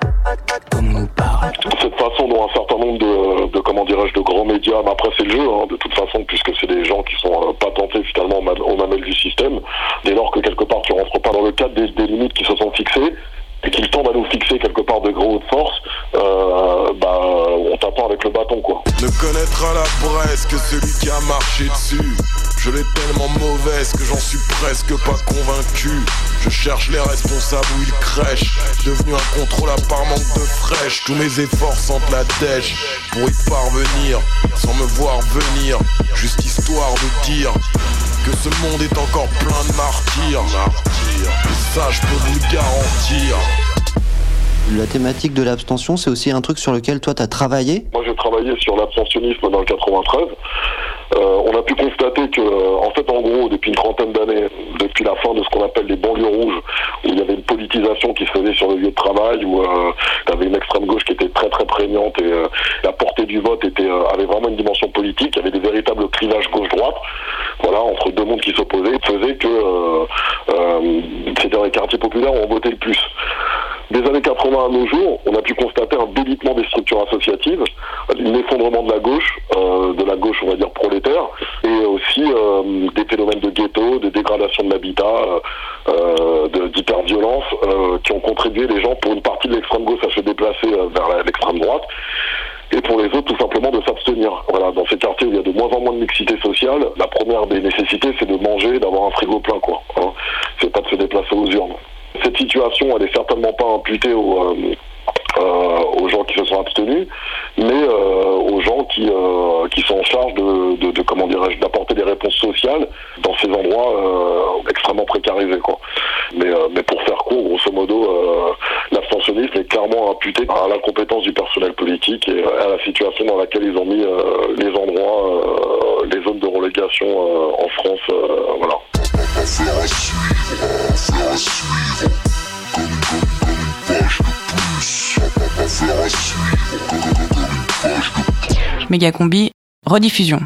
cette façon dont un certain nombre de, de comment dirais-je de grands médias, mais après c'est le jeu hein, de toute façon puisque c'est des gens qui sont euh, patentés finalement au ma- au mamelles du système. Dès lors que quelque part tu rentres pas dans le cadre des, des limites qui se sont fixées et qu'ils tendent à nous fixer quelque part de gros de force, euh, bah on t'attend avec le bâton quoi. Ne connaîtra la Bresse que celui qui a marché dessus. Je l'ai tellement mauvaise que j'en suis presque pas convaincu. Je cherche les responsables où ils crèchent. Devenu incontrôlable par manque de fraîche. Tous mes efforts sentent la dèche pour y parvenir sans me voir venir. Juste histoire de dire que ce monde est encore plein de martyrs. Et ça, je peux vous le garantir. La thématique de l'abstention, c'est aussi un truc sur lequel toi t'as travaillé? Moi, j'ai travaillé sur l'abstentionnisme dans le 93. Euh, on a pu constater que, euh, en fait, en gros, depuis une trentaine d'années, depuis la fin de ce qu'on appelle les banlieues rouges, où il y avait une politisation qui se faisait sur le lieu de travail, où euh, y avait une extrême gauche qui était très très prégnante et la portée du vote était avait vraiment une dimension politique. Il y avait des véritables clivages gauche-droite, voilà, entre deux mondes qui s'opposaient, faisait que c'était dans les quartiers populaires où on votait le plus. Des années 80 à nos jours, on a pu constater un délitement des structures associatives, l'effondrement de la gauche, de la gauche on va dire et aussi euh, des phénomènes de ghetto, de dégradation de l'habitat, euh, de- d'hyperviolence, euh, qui ont contribué les gens pour une partie de l'extrême gauche à se déplacer euh, vers l'extrême droite et pour les autres tout simplement de s'abstenir. Voilà, dans ces quartiers où il y a de moins en moins de mixité sociale, la première des nécessités c'est de manger, d'avoir un frigo plein quoi. Hein. C'est pas de se déplacer aux urnes. Cette situation, elle est certainement pas imputée aux, euh, euh, aux gens qui se sont abstenus, mais euh, aux gens qui, euh, qui sont en charge de, comment d'apporter des réponses sociales dans ces endroits euh, extrêmement précarisés. Quoi. Mais, euh, mais pour faire court, grosso modo, euh, l'abstentionnisme est clairement imputé à l'incompétence du personnel politique et à la situation dans laquelle ils ont mis euh, les endroits, euh, les zones de relégation euh, en France. euh, voilà. Méga combi, rediffusion.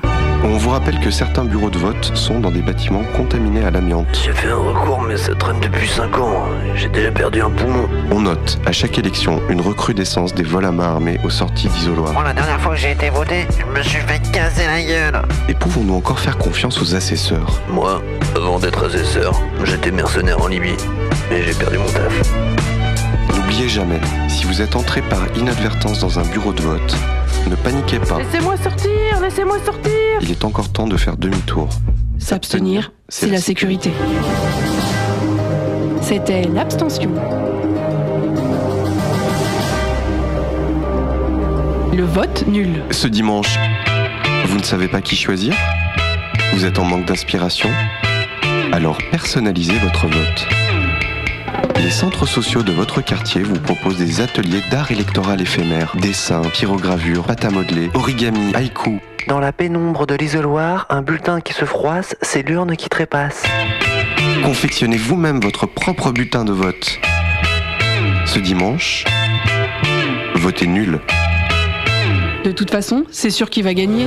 On vous rappelle que certains bureaux de vote sont dans des bâtiments contaminés à l'amiante. J'ai fait un recours, mais ça traîne depuis 5 ans. J'ai déjà perdu un poumon. On note à chaque élection une recrudescence des vols à main armée aux sorties d'isoloirs. Moi, la dernière fois que j'ai été voté, je me suis fait casser la gueule. Et pouvons-nous encore faire confiance aux assesseurs? Moi, avant d'être assesseur, j'étais mercenaire en Libye. Mais j'ai perdu mon taf. N'oubliez jamais, si vous êtes entré par inadvertance dans un bureau de vote, ne paniquez pas. Laissez-moi sortir, laissez-moi sortir. Il est encore temps de faire demi-tour. S'abstenir, c'est la sécurité. C'était l'abstention. Le vote nul. Ce dimanche, vous ne savez pas qui choisir? Vous êtes en manque d'inspiration? Alors personnalisez votre vote. Les centres sociaux de votre quartier vous proposent des ateliers d'art électoral éphémère, dessins, pyrogravures, pâte à modeler, origami, haïku. Dans la pénombre de l'isoloir, un bulletin qui se froisse, c'est l'urne qui trépasse. Confectionnez vous-même votre propre bulletin de vote. Ce dimanche, votez nul. De toute façon, c'est sûr qui va gagner.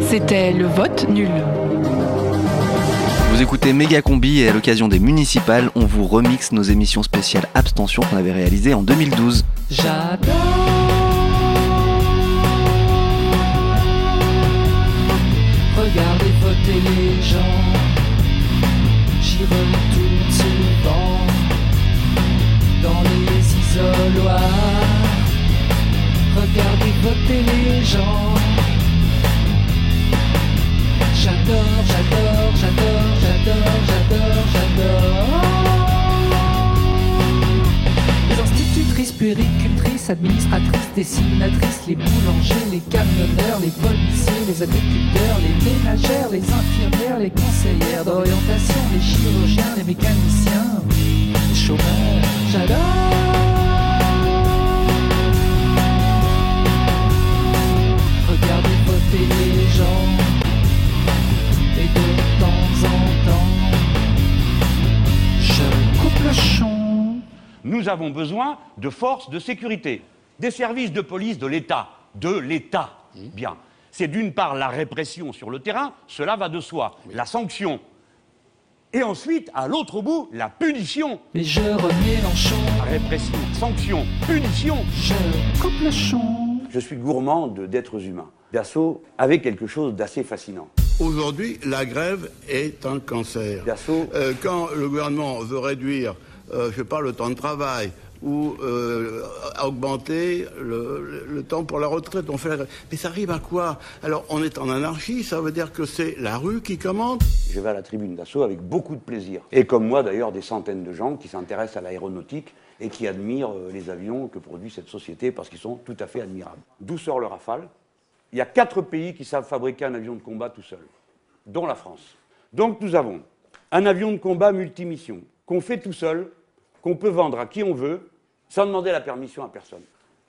C'était le vote nul. Vous écoutez Méga Combi et à l'occasion des municipales, on vous remixe nos émissions spéciales Abstention qu'on avait réalisées en 2012. J'adore. Regardez voter les gens. J'y retourne souvent. Dans les isoloirs. Regardez voter les gens. J'adore, j'adore, administratrices, dessinatrices, les boulangers, les camionneurs, les policiers, les agriculteurs, les ménagères, les infirmières, les conseillères d'orientation, les chirurgiens, les mécaniciens, les chômeurs. J'adore. Regardez les gens. Et de temps en temps, je coupe le champ nous avons besoin de forces de sécurité, des services de police de l'État, de l'État. Bien. C'est d'une part la répression sur le terrain, cela va de soi, la sanction. Et ensuite, à l'autre bout, la punition. Mais je Mélenchon. Répression, sanction, punition. Je coupe le chon. Je suis gourmand de- d'êtres humains. Dassault avait quelque chose d'assez fascinant. Aujourd'hui, la grève est un cancer. Euh, quand le gouvernement veut réduire, euh, je sais pas, le temps de travail ou euh, augmenter le, temps pour la retraite, on fait. Mais ça arrive à quoi? Alors, on est en anarchie, ça veut dire que c'est la rue qui commande Je vais à la tribune d'assaut avec beaucoup de plaisir. Et comme moi, d'ailleurs, des centaines de gens qui s'intéressent à l'aéronautique et qui admirent euh, les avions que produit cette société parce qu'ils sont tout à fait admirables. D'où sort le Rafale? Il y a quatre pays qui savent fabriquer un avion de combat tout seul, dont la France. Donc nous avons un avion de combat multimission qu'on fait tout seul, qu'on peut vendre à qui on veut, sans demander la permission à personne.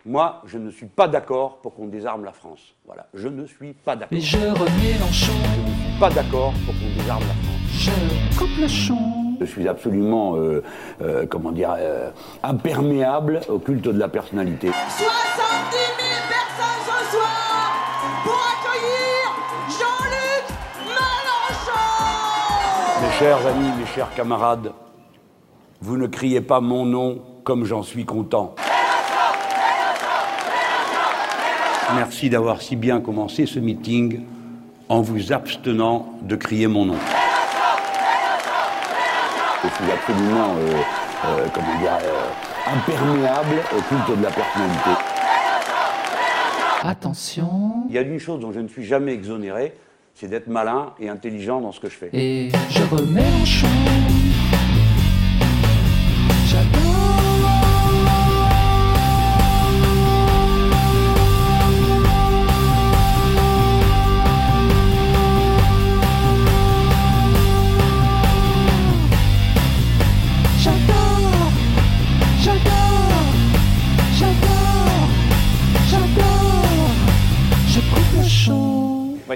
Moi, je ne suis pas d'accord pour qu'on désarme la France. Voilà, je ne suis pas d'accord. Mais je Mélenchon. Je ne suis pas d'accord pour qu'on désarme la France. Je coupe le chon. Je suis absolument, euh, euh, comment dire, euh, imperméable au culte de la personnalité. 70 000 personnes ce soir pour accueillir Jean-Luc Mélenchon Mes chers amis, mes chers camarades, vous ne criez pas mon nom comme j'en suis content. Merci d'avoir si bien commencé ce meeting en vous abstenant de crier mon nom. Je suis absolument, euh, euh, comment dire, euh, imperméable au culte de la personnalité. Attention. Il y a une chose dont je ne suis jamais exonéré, c'est d'être malin et intelligent dans ce que je fais. Et je.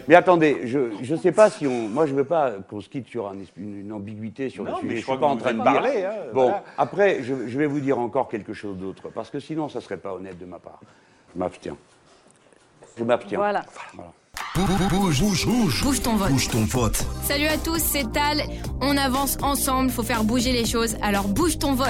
Mais attendez, je ne sais pas si on. Moi, je ne veux pas qu'on se quitte sur un une, une ambiguïté sur Non, le sujet. mais Je je suis pas en train de dire. parlé, hein, bon, voilà. après, je, je vais vous dire encore quelque chose d'autre, parce que sinon, ça ne serait pas honnête de ma part. Je m'abstiens. Je m'abstiens. Voilà. Bouge, bouge, bouge. Bouge ton vote. Bouge ton vote. Salut à tous, c'est Tal. On avance ensemble, faut faire bouger les choses. Alors bouge ton vote.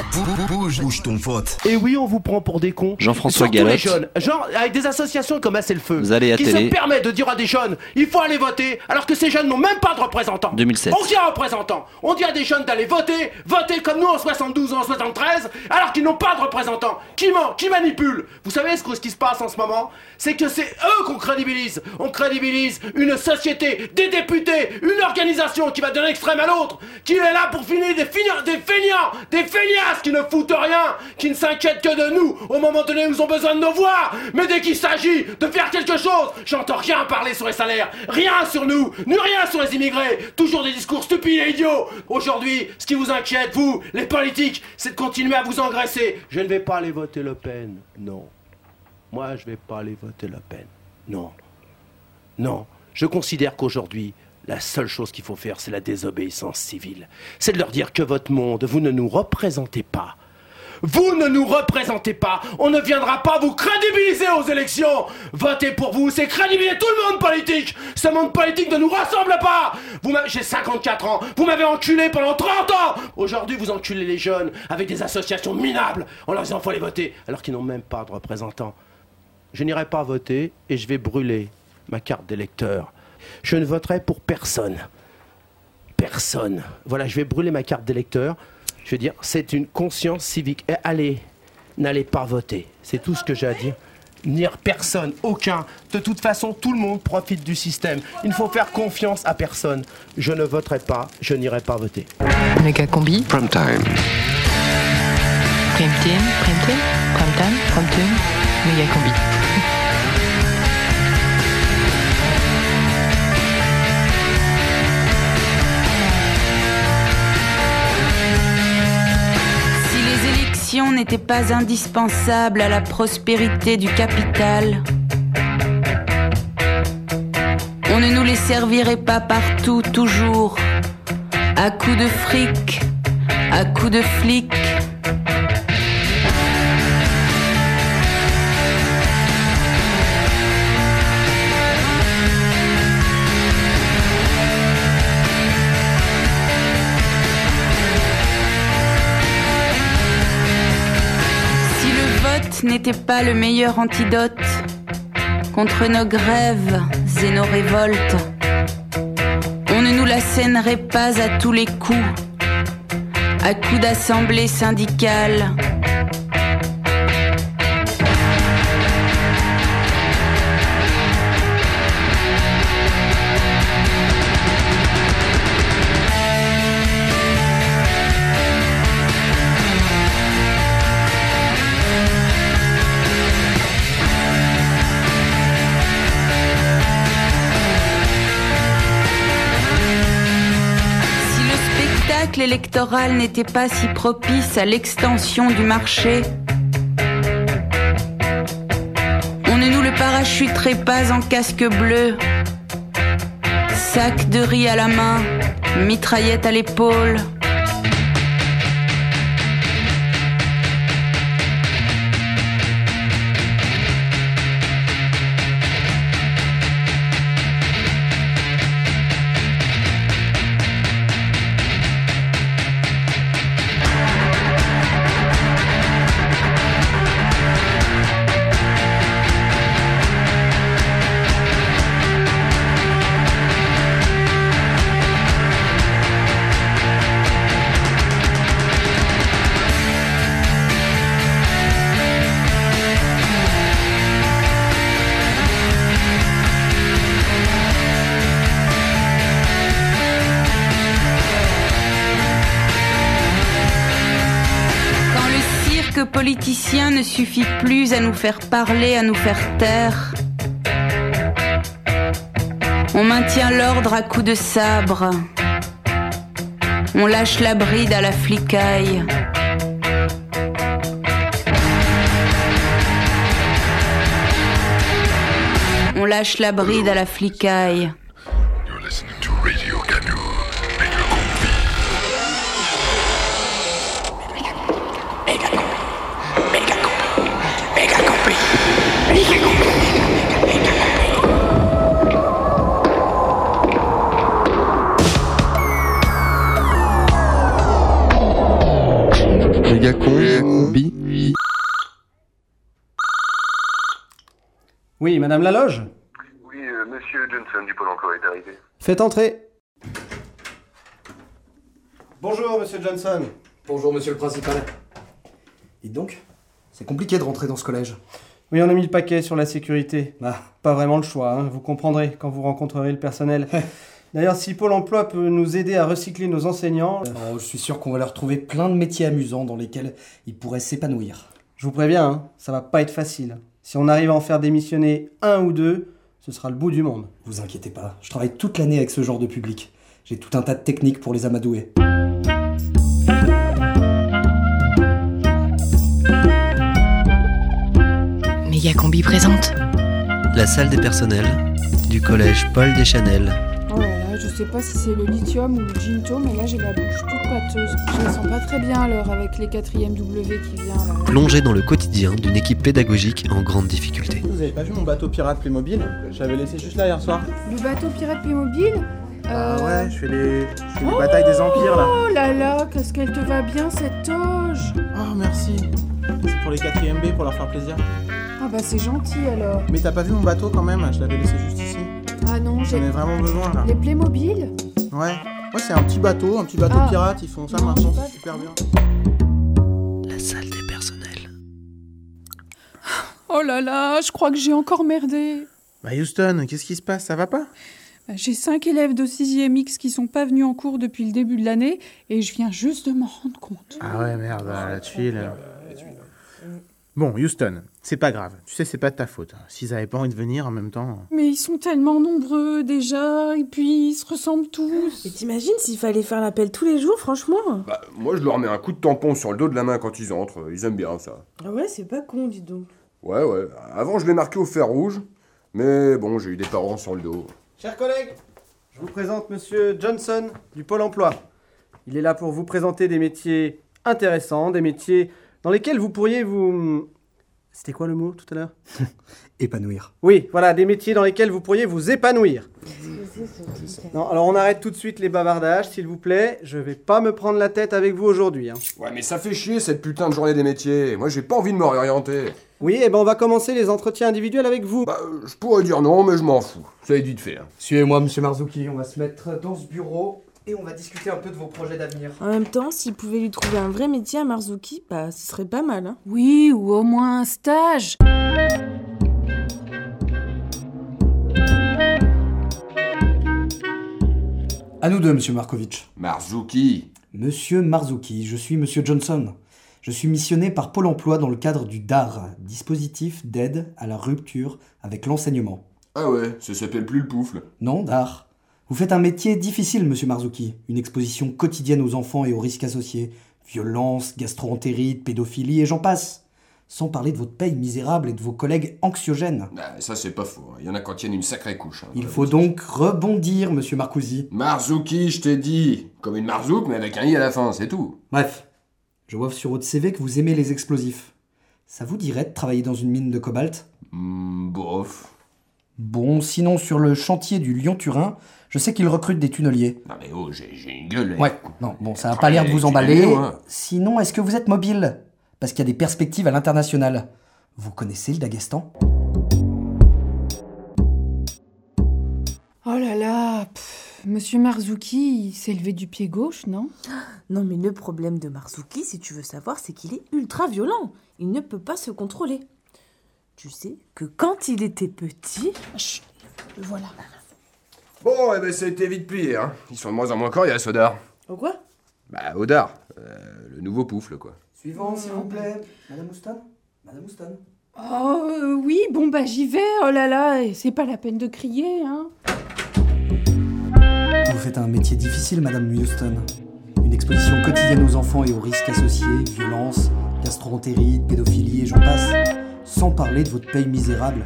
Bouge, bouge ton vote. Et oui, on vous prend pour des cons. Jean-François les jeunes. Genre, avec des associations comme C'est le Feu. Vous allez à qui télé. se permet de dire à des jeunes, il faut aller voter, alors que ces jeunes n'ont même pas de représentants. 2007. On dit à un représentant. On dit à des jeunes d'aller voter, voter comme nous en 72 ou en 73, alors qu'ils n'ont pas de représentants. Qui ment Qui manipule? Vous savez ce, que- ce qui se passe en ce moment? C'est que c'est eux qu'on crédibilise. On crédibilise une société, des députés, une organisation qui va d'un extrême à l'autre, qui est là pour finir des des feignants, des feignasses qui ne foutent rien, qui ne s'inquiètent que de nous au moment donné où ils ont besoin de nos voix. Mais dès qu'il s'agit de faire quelque chose, j'entends rien parler sur les salaires, rien sur nous, ni rien sur les immigrés, toujours des discours stupides et idiots. Aujourd'hui, ce qui vous inquiète, vous, les politiques, c'est de continuer à vous engraisser. Je ne vais pas aller voter Le Pen, non. Moi, je vais pas aller voter Le Pen, non. Non, je considère qu'aujourd'hui, la seule chose qu'il faut faire, c'est la désobéissance civile. C'est de leur dire que votre monde, vous ne nous représentez pas. Vous ne nous représentez pas. On ne viendra pas vous crédibiliser aux élections. Voter pour vous, c'est crédibiliser tout le monde politique. Ce monde politique ne nous ressemble pas. Vous J'ai 54 ans. Vous m'avez enculé pendant 30 ans. Aujourd'hui, vous enculez les jeunes avec des associations minables en leur disant faut aller voter alors qu'ils n'ont même pas de représentants. Je n'irai pas voter et je vais brûler ma carte d'électeur. Je ne voterai pour personne. Personne. Voilà, je vais brûler ma carte d'électeur. Je vais dire, c'est une conscience civique. Et allez, n'allez pas voter. C'est tout ce que j'ai à dire. Nire personne, aucun. De toute façon, tout le monde profite du système. Il ne faut faire confiance à personne. Je ne voterai pas, je n'irai pas voter. Méga combi. Prime time. Prime team. Prime team. Prime time. Prime team. Méga combi. N'étaient pas indispensables à la prospérité du capital, on ne nous les servirait pas partout, toujours, à coups de fric, à coups de flics. N'était pas le meilleur antidote contre nos grèves et nos révoltes. On ne nous la scènerait pas à tous les coups, à coups d'assemblée syndicale. Électoral n'était pas si propice à l'extension du marché, on ne nous le parachuterait pas en casque bleu, sac de riz à la main, mitraillette à l'épaule. Le politicien ne suffit plus à nous faire parler, à nous faire taire, on maintient l'ordre à coups de sabre. On lâche la bride à la flicaille. On lâche la bride à la flicaille. Combi. Oui, Madame Laloge Oui, euh, monsieur Johnson du Pôle emploi est arrivé. Faites entrer. Bonjour, Monsieur Johnson. Bonjour, monsieur le principal. Et donc C'est compliqué de rentrer dans ce collège. Oui, on a mis le paquet sur la sécurité. Bah, pas vraiment le choix, hein, vous comprendrez quand vous rencontrerez le personnel. (laughs) D'ailleurs, si Pôle emploi peut nous aider à recycler nos enseignants, Oh, je suis sûr qu'on va leur trouver plein de métiers amusants dans lesquels ils pourraient s'épanouir. je vous préviens, hein, ça va pas être facile. Si on arrive à en faire démissionner un ou deux, ce sera le bout du monde. Vous inquiétez pas, je travaille toute l'année avec ce genre de public. J'ai tout un tas de techniques pour les amadouer. Méga Combi présente. La salle des personnels du collège Paul Deschanel. Oh là, je sais pas si c'est le lithium ou le ginto, mais là j'ai la bouche toute pâteuse. Je la sens pas très bien alors avec les 4ème W qui vient là. Plongé dans le quotidien d'une équipe pédagogique en grande difficulté. Vous avez pas vu mon bateau pirate Playmobil? J'avais laissé juste là hier soir. Le bateau pirate Playmobil? Ah Euh, ouais, je fais les, je fais les batailles des empires là. Oh là là, qu'est-ce qu'elle te va bien cette toge? Oh merci. C'est pour les 4ème B pour leur faire plaisir. Ah bah c'est gentil alors. Mais t'as pas vu mon bateau quand même? Je l'avais laissé juste ici. Ah non, j'ai... J'en ai vraiment besoin là. Les Playmobil Ouais. Ouais, c'est un petit bateau, un petit bateau Ah. pirate, ils font ça Non, maintenant, c'est super bien. La salle des personnels. Oh là là, je crois que j'ai encore merdé. Bah Houston, qu'est-ce qui se passe Ça va pas? Bah, J'ai cinq élèves de 6e X qui sont pas venus en cours depuis le début de l'année et je viens juste de m'en rendre compte. Ah ouais, merde, la tuile. Bon, Houston, c'est pas grave. Tu sais, c'est pas de ta faute. S'ils avaient pas envie de venir en même temps. Mais ils sont tellement nombreux déjà et puis ils se ressemblent tous. Et t'imagines s'il fallait faire l'appel tous les jours, franchement? Bah, moi, je leur mets un coup de tampon sur le dos de la main quand ils entrent. Ils aiment bien ça. Ah ouais, c'est pas con, dis donc. Ouais, ouais. Avant, je les marquais au fer rouge. Mais bon, j'ai eu des parents sur le dos. Chers collègues, je vous présente Monsieur Johnson du Pôle emploi. Il est là pour vous présenter des métiers intéressants, des métiers dans lesquels vous pourriez vous C'était quoi le mot tout à l'heure (laughs) Épanouir. Oui, voilà, des métiers dans lesquels vous pourriez vous épanouir. Non, alors on arrête tout de suite les bavardages, s'il vous plaît. Je vais pas me prendre la tête avec vous aujourd'hui. hein. Ouais, mais ça fait chier cette putain de journée des métiers. Moi, j'ai pas envie de me réorienter. Oui, et ben on va commencer les entretiens individuels avec vous. Bah, je pourrais dire non, mais je m'en fous. Ça est vite fait. hein. Suivez-moi, monsieur Marzuki, on va se mettre dans ce bureau et on va discuter un peu de vos projets d'avenir. En même temps, s'il pouvait lui trouver un vrai métier à Marzuki, bah ce serait pas mal. Hein. Oui, ou au moins un stage. À nous deux, monsieur Markovitch. Marzuki. Monsieur Marzuki, je suis monsieur Johnson. Je suis missionné par Pôle emploi dans le cadre du DAR, dispositif d'aide à la rupture avec l'enseignement. Ah ouais, ça s'appelle plus le poufle. Non, DAR. Vous faites un métier difficile, monsieur Marzuki. Une exposition quotidienne aux enfants et aux risques associés. Violence, gastroentérite, pédophilie et j'en passe. Sans parler de votre paye misérable et de vos collègues anxiogènes. Ah, ça, c'est pas faux. Il y en a qui en tiennent une sacrée couche. hein. Il faut donc rebondir, monsieur Marcousi. Marzuki, je t'ai dit. Comme une marzouk, mais avec un i à la fin, c'est tout. Bref, je vois sur votre CV que vous aimez les explosifs. Ça vous dirait de travailler dans une mine de cobalt? Hmm, bof. Bon, sinon sur le chantier du Lyon-Turin, je sais qu'ils recrutent des tunneliers. Non mais oh, j'ai une gueule. Ouais, non, bon, ça n'a pas Travailler l'air de vous emballer. moi. Sinon, est-ce que vous êtes mobile? Parce qu'il y a des perspectives à l'international. Vous connaissez le Daghestan? Oh là là, pff, Monsieur Marzuki, il s'est levé du pied gauche, non? (gasps) Non, mais le problème de Marzuki, si tu veux savoir, c'est qu'il est ultra violent. Il ne peut pas se contrôler. Tu sais que quand il était petit. Chut, le voilà. Bon, eh ben, ça a été vite plié, hein. Ils sont de moins en moins coriaces, Odar. Oh quoi? Bah, Odar. euh, le nouveau poufle, quoi. Suivant, s'il vous plaît. Madame Houston? Madame Houston? Oh euh, oui, bon bah j'y vais, oh là là, et c'est pas la peine de crier, hein. Vous faites un métier difficile, Madame Houston. Une exposition quotidienne aux enfants et aux risques associés, violence, gastroentérite, pédophilie et j'en passe. Sans parler de votre paye misérable.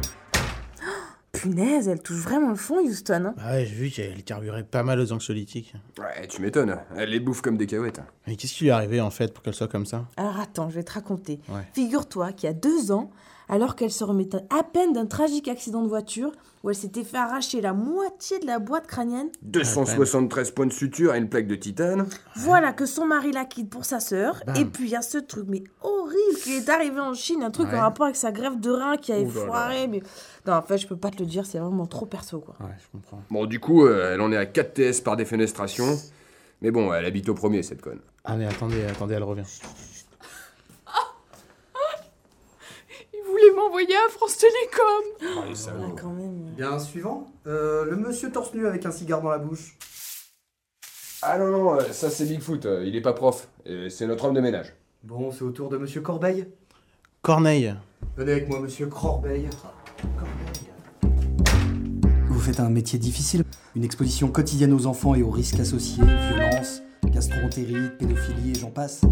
Punaise, elle touche vraiment le fond, Houston. hein. Ah ouais, j'ai vu qu'elle carburait pas mal aux anxiolytiques. Ouais, tu m'étonnes. Elle les bouffe comme des cahuètes. Mais qu'est-ce qui lui est arrivé en fait pour qu'elle soit comme ça? Alors attends, je vais te raconter. Ouais. Figure-toi qu'il y a deux ans, alors qu'elle se remettait à peine d'un tragique accident de voiture où elle s'était fait arracher la moitié de la boîte crânienne, 273 points de suture et une plaque de titane. voilà que son mari la quitte pour sa sœur. Bam. Et puis il y a ce truc, mais horrible, qui est arrivé en Chine, un truc Ouais. en rapport avec sa grève de rein qui avait Ouh là là. foiré. Mais... Non, en fait, je peux pas te le dire, c'est vraiment trop perso, quoi. Ouais, je comprends. Bon, du coup, euh, elle en est à 4 TS par défenestration. Mais bon, elle habite au premier, cette conne. Ah mais attendez, attendez, elle revient. M'envoyer à France Télécom Oh, les salauds. quand même. Bien, suivant. Euh, le monsieur torse nu avec un cigare dans la bouche. Ah non, non, euh, ça c'est Bigfoot, euh, il est pas prof. C'est notre homme de ménage. Bon, c'est au tour de monsieur Corbeil. Corneille. Venez avec moi, monsieur Corbeil. Vous faites un métier difficile. Une exposition quotidienne aux enfants et aux risques associés, violence, gastroentérite, pédophilie et j'en passe.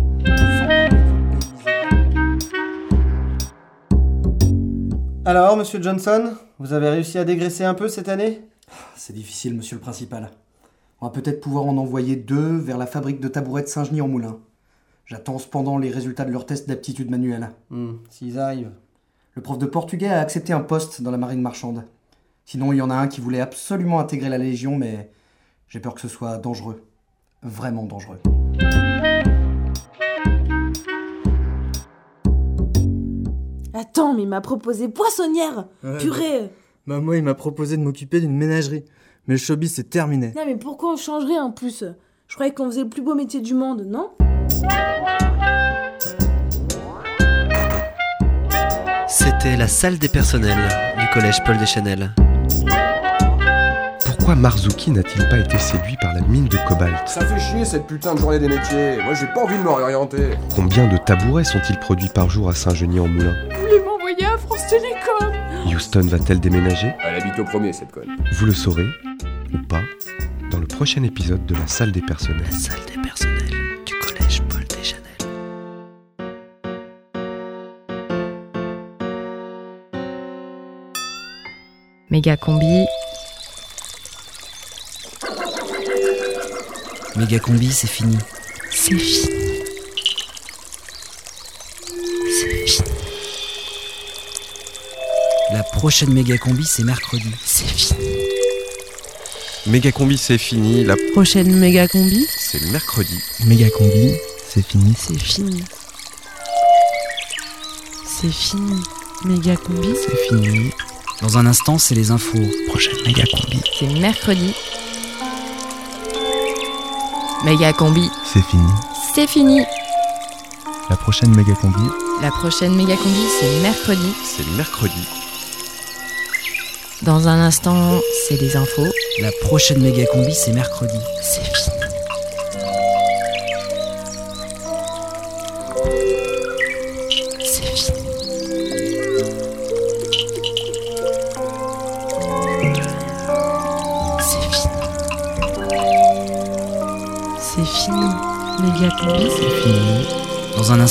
Alors, monsieur Johnson, vous avez réussi à dégraisser un peu cette année? C'est difficile, monsieur le principal. On va peut-être pouvoir en envoyer deux vers la fabrique de tabourets de Saint-Genis en Moulin. J'attends cependant les résultats de leur test d'aptitude manuelle. Hmm, S'ils arrivent. Le prof de portugais a accepté un poste dans la marine marchande. Sinon, il y en a un qui voulait absolument intégrer la Légion, mais j'ai peur que ce soit dangereux. Vraiment dangereux. Attends, mais il m'a proposé poissonnière Ouais, Purée Bah moi, il m'a proposé de m'occuper d'une ménagerie. Mais le showbiz, c'est terminé. Non, mais pourquoi on changerait en plus? Je croyais qu'on faisait le plus beau métier du monde, non? C'était la salle des personnels du collège Paul Deschanel. Pourquoi Marzuki n'a-t-il pas été séduit par la mine de cobalt Ça fait chier cette putain de journée des métiers. Moi j'ai pas envie de me réorienter. Combien de tabourets sont-ils produits par jour à Saint-Genis-en-Moulin Il voulait m'envoyer à France Télécom Houston va-t-elle déménager Elle habite au premier, cette conne. Vous le saurez, ou pas, dans le prochain épisode de la salle des personnels. La salle des personnels du collège Paul Deschanel. Méga combi. Méga combi, c'est fini. C'est fini. C'est fini. prochaine méga combi, c'est mercredi. C'est fini. Méga combi, c'est fini. La Prochaine méga combi, c'est mercredi. Méga combi, c'est fini. c'est fini. C'est fini. Méga combi, C'est fini. Dans un instant, c'est les infos. Prochaine méga combi. c'est mercredi. Méga combi, C'est fini. c'est fini. La prochaine méga combi. La prochaine méga combi, c'est mercredi. C'est mercredi. Dans un instant, c'est les infos. La prochaine méga combi, c'est mercredi. C'est fini. C'est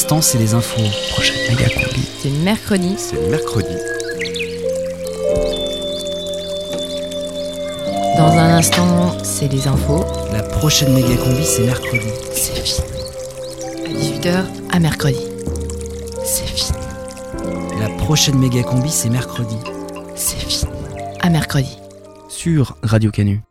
Dans un instant, c'est les infos. Prochaine méga combi. c'est mercredi. C'est mercredi. Dans un instant, c'est les infos. La prochaine méga combi, c'est mercredi. C'est fini. À 18h, à mercredi. C'est fini. La prochaine méga combi, c'est mercredi. C'est fini. À mercredi. Sur Radio Canu.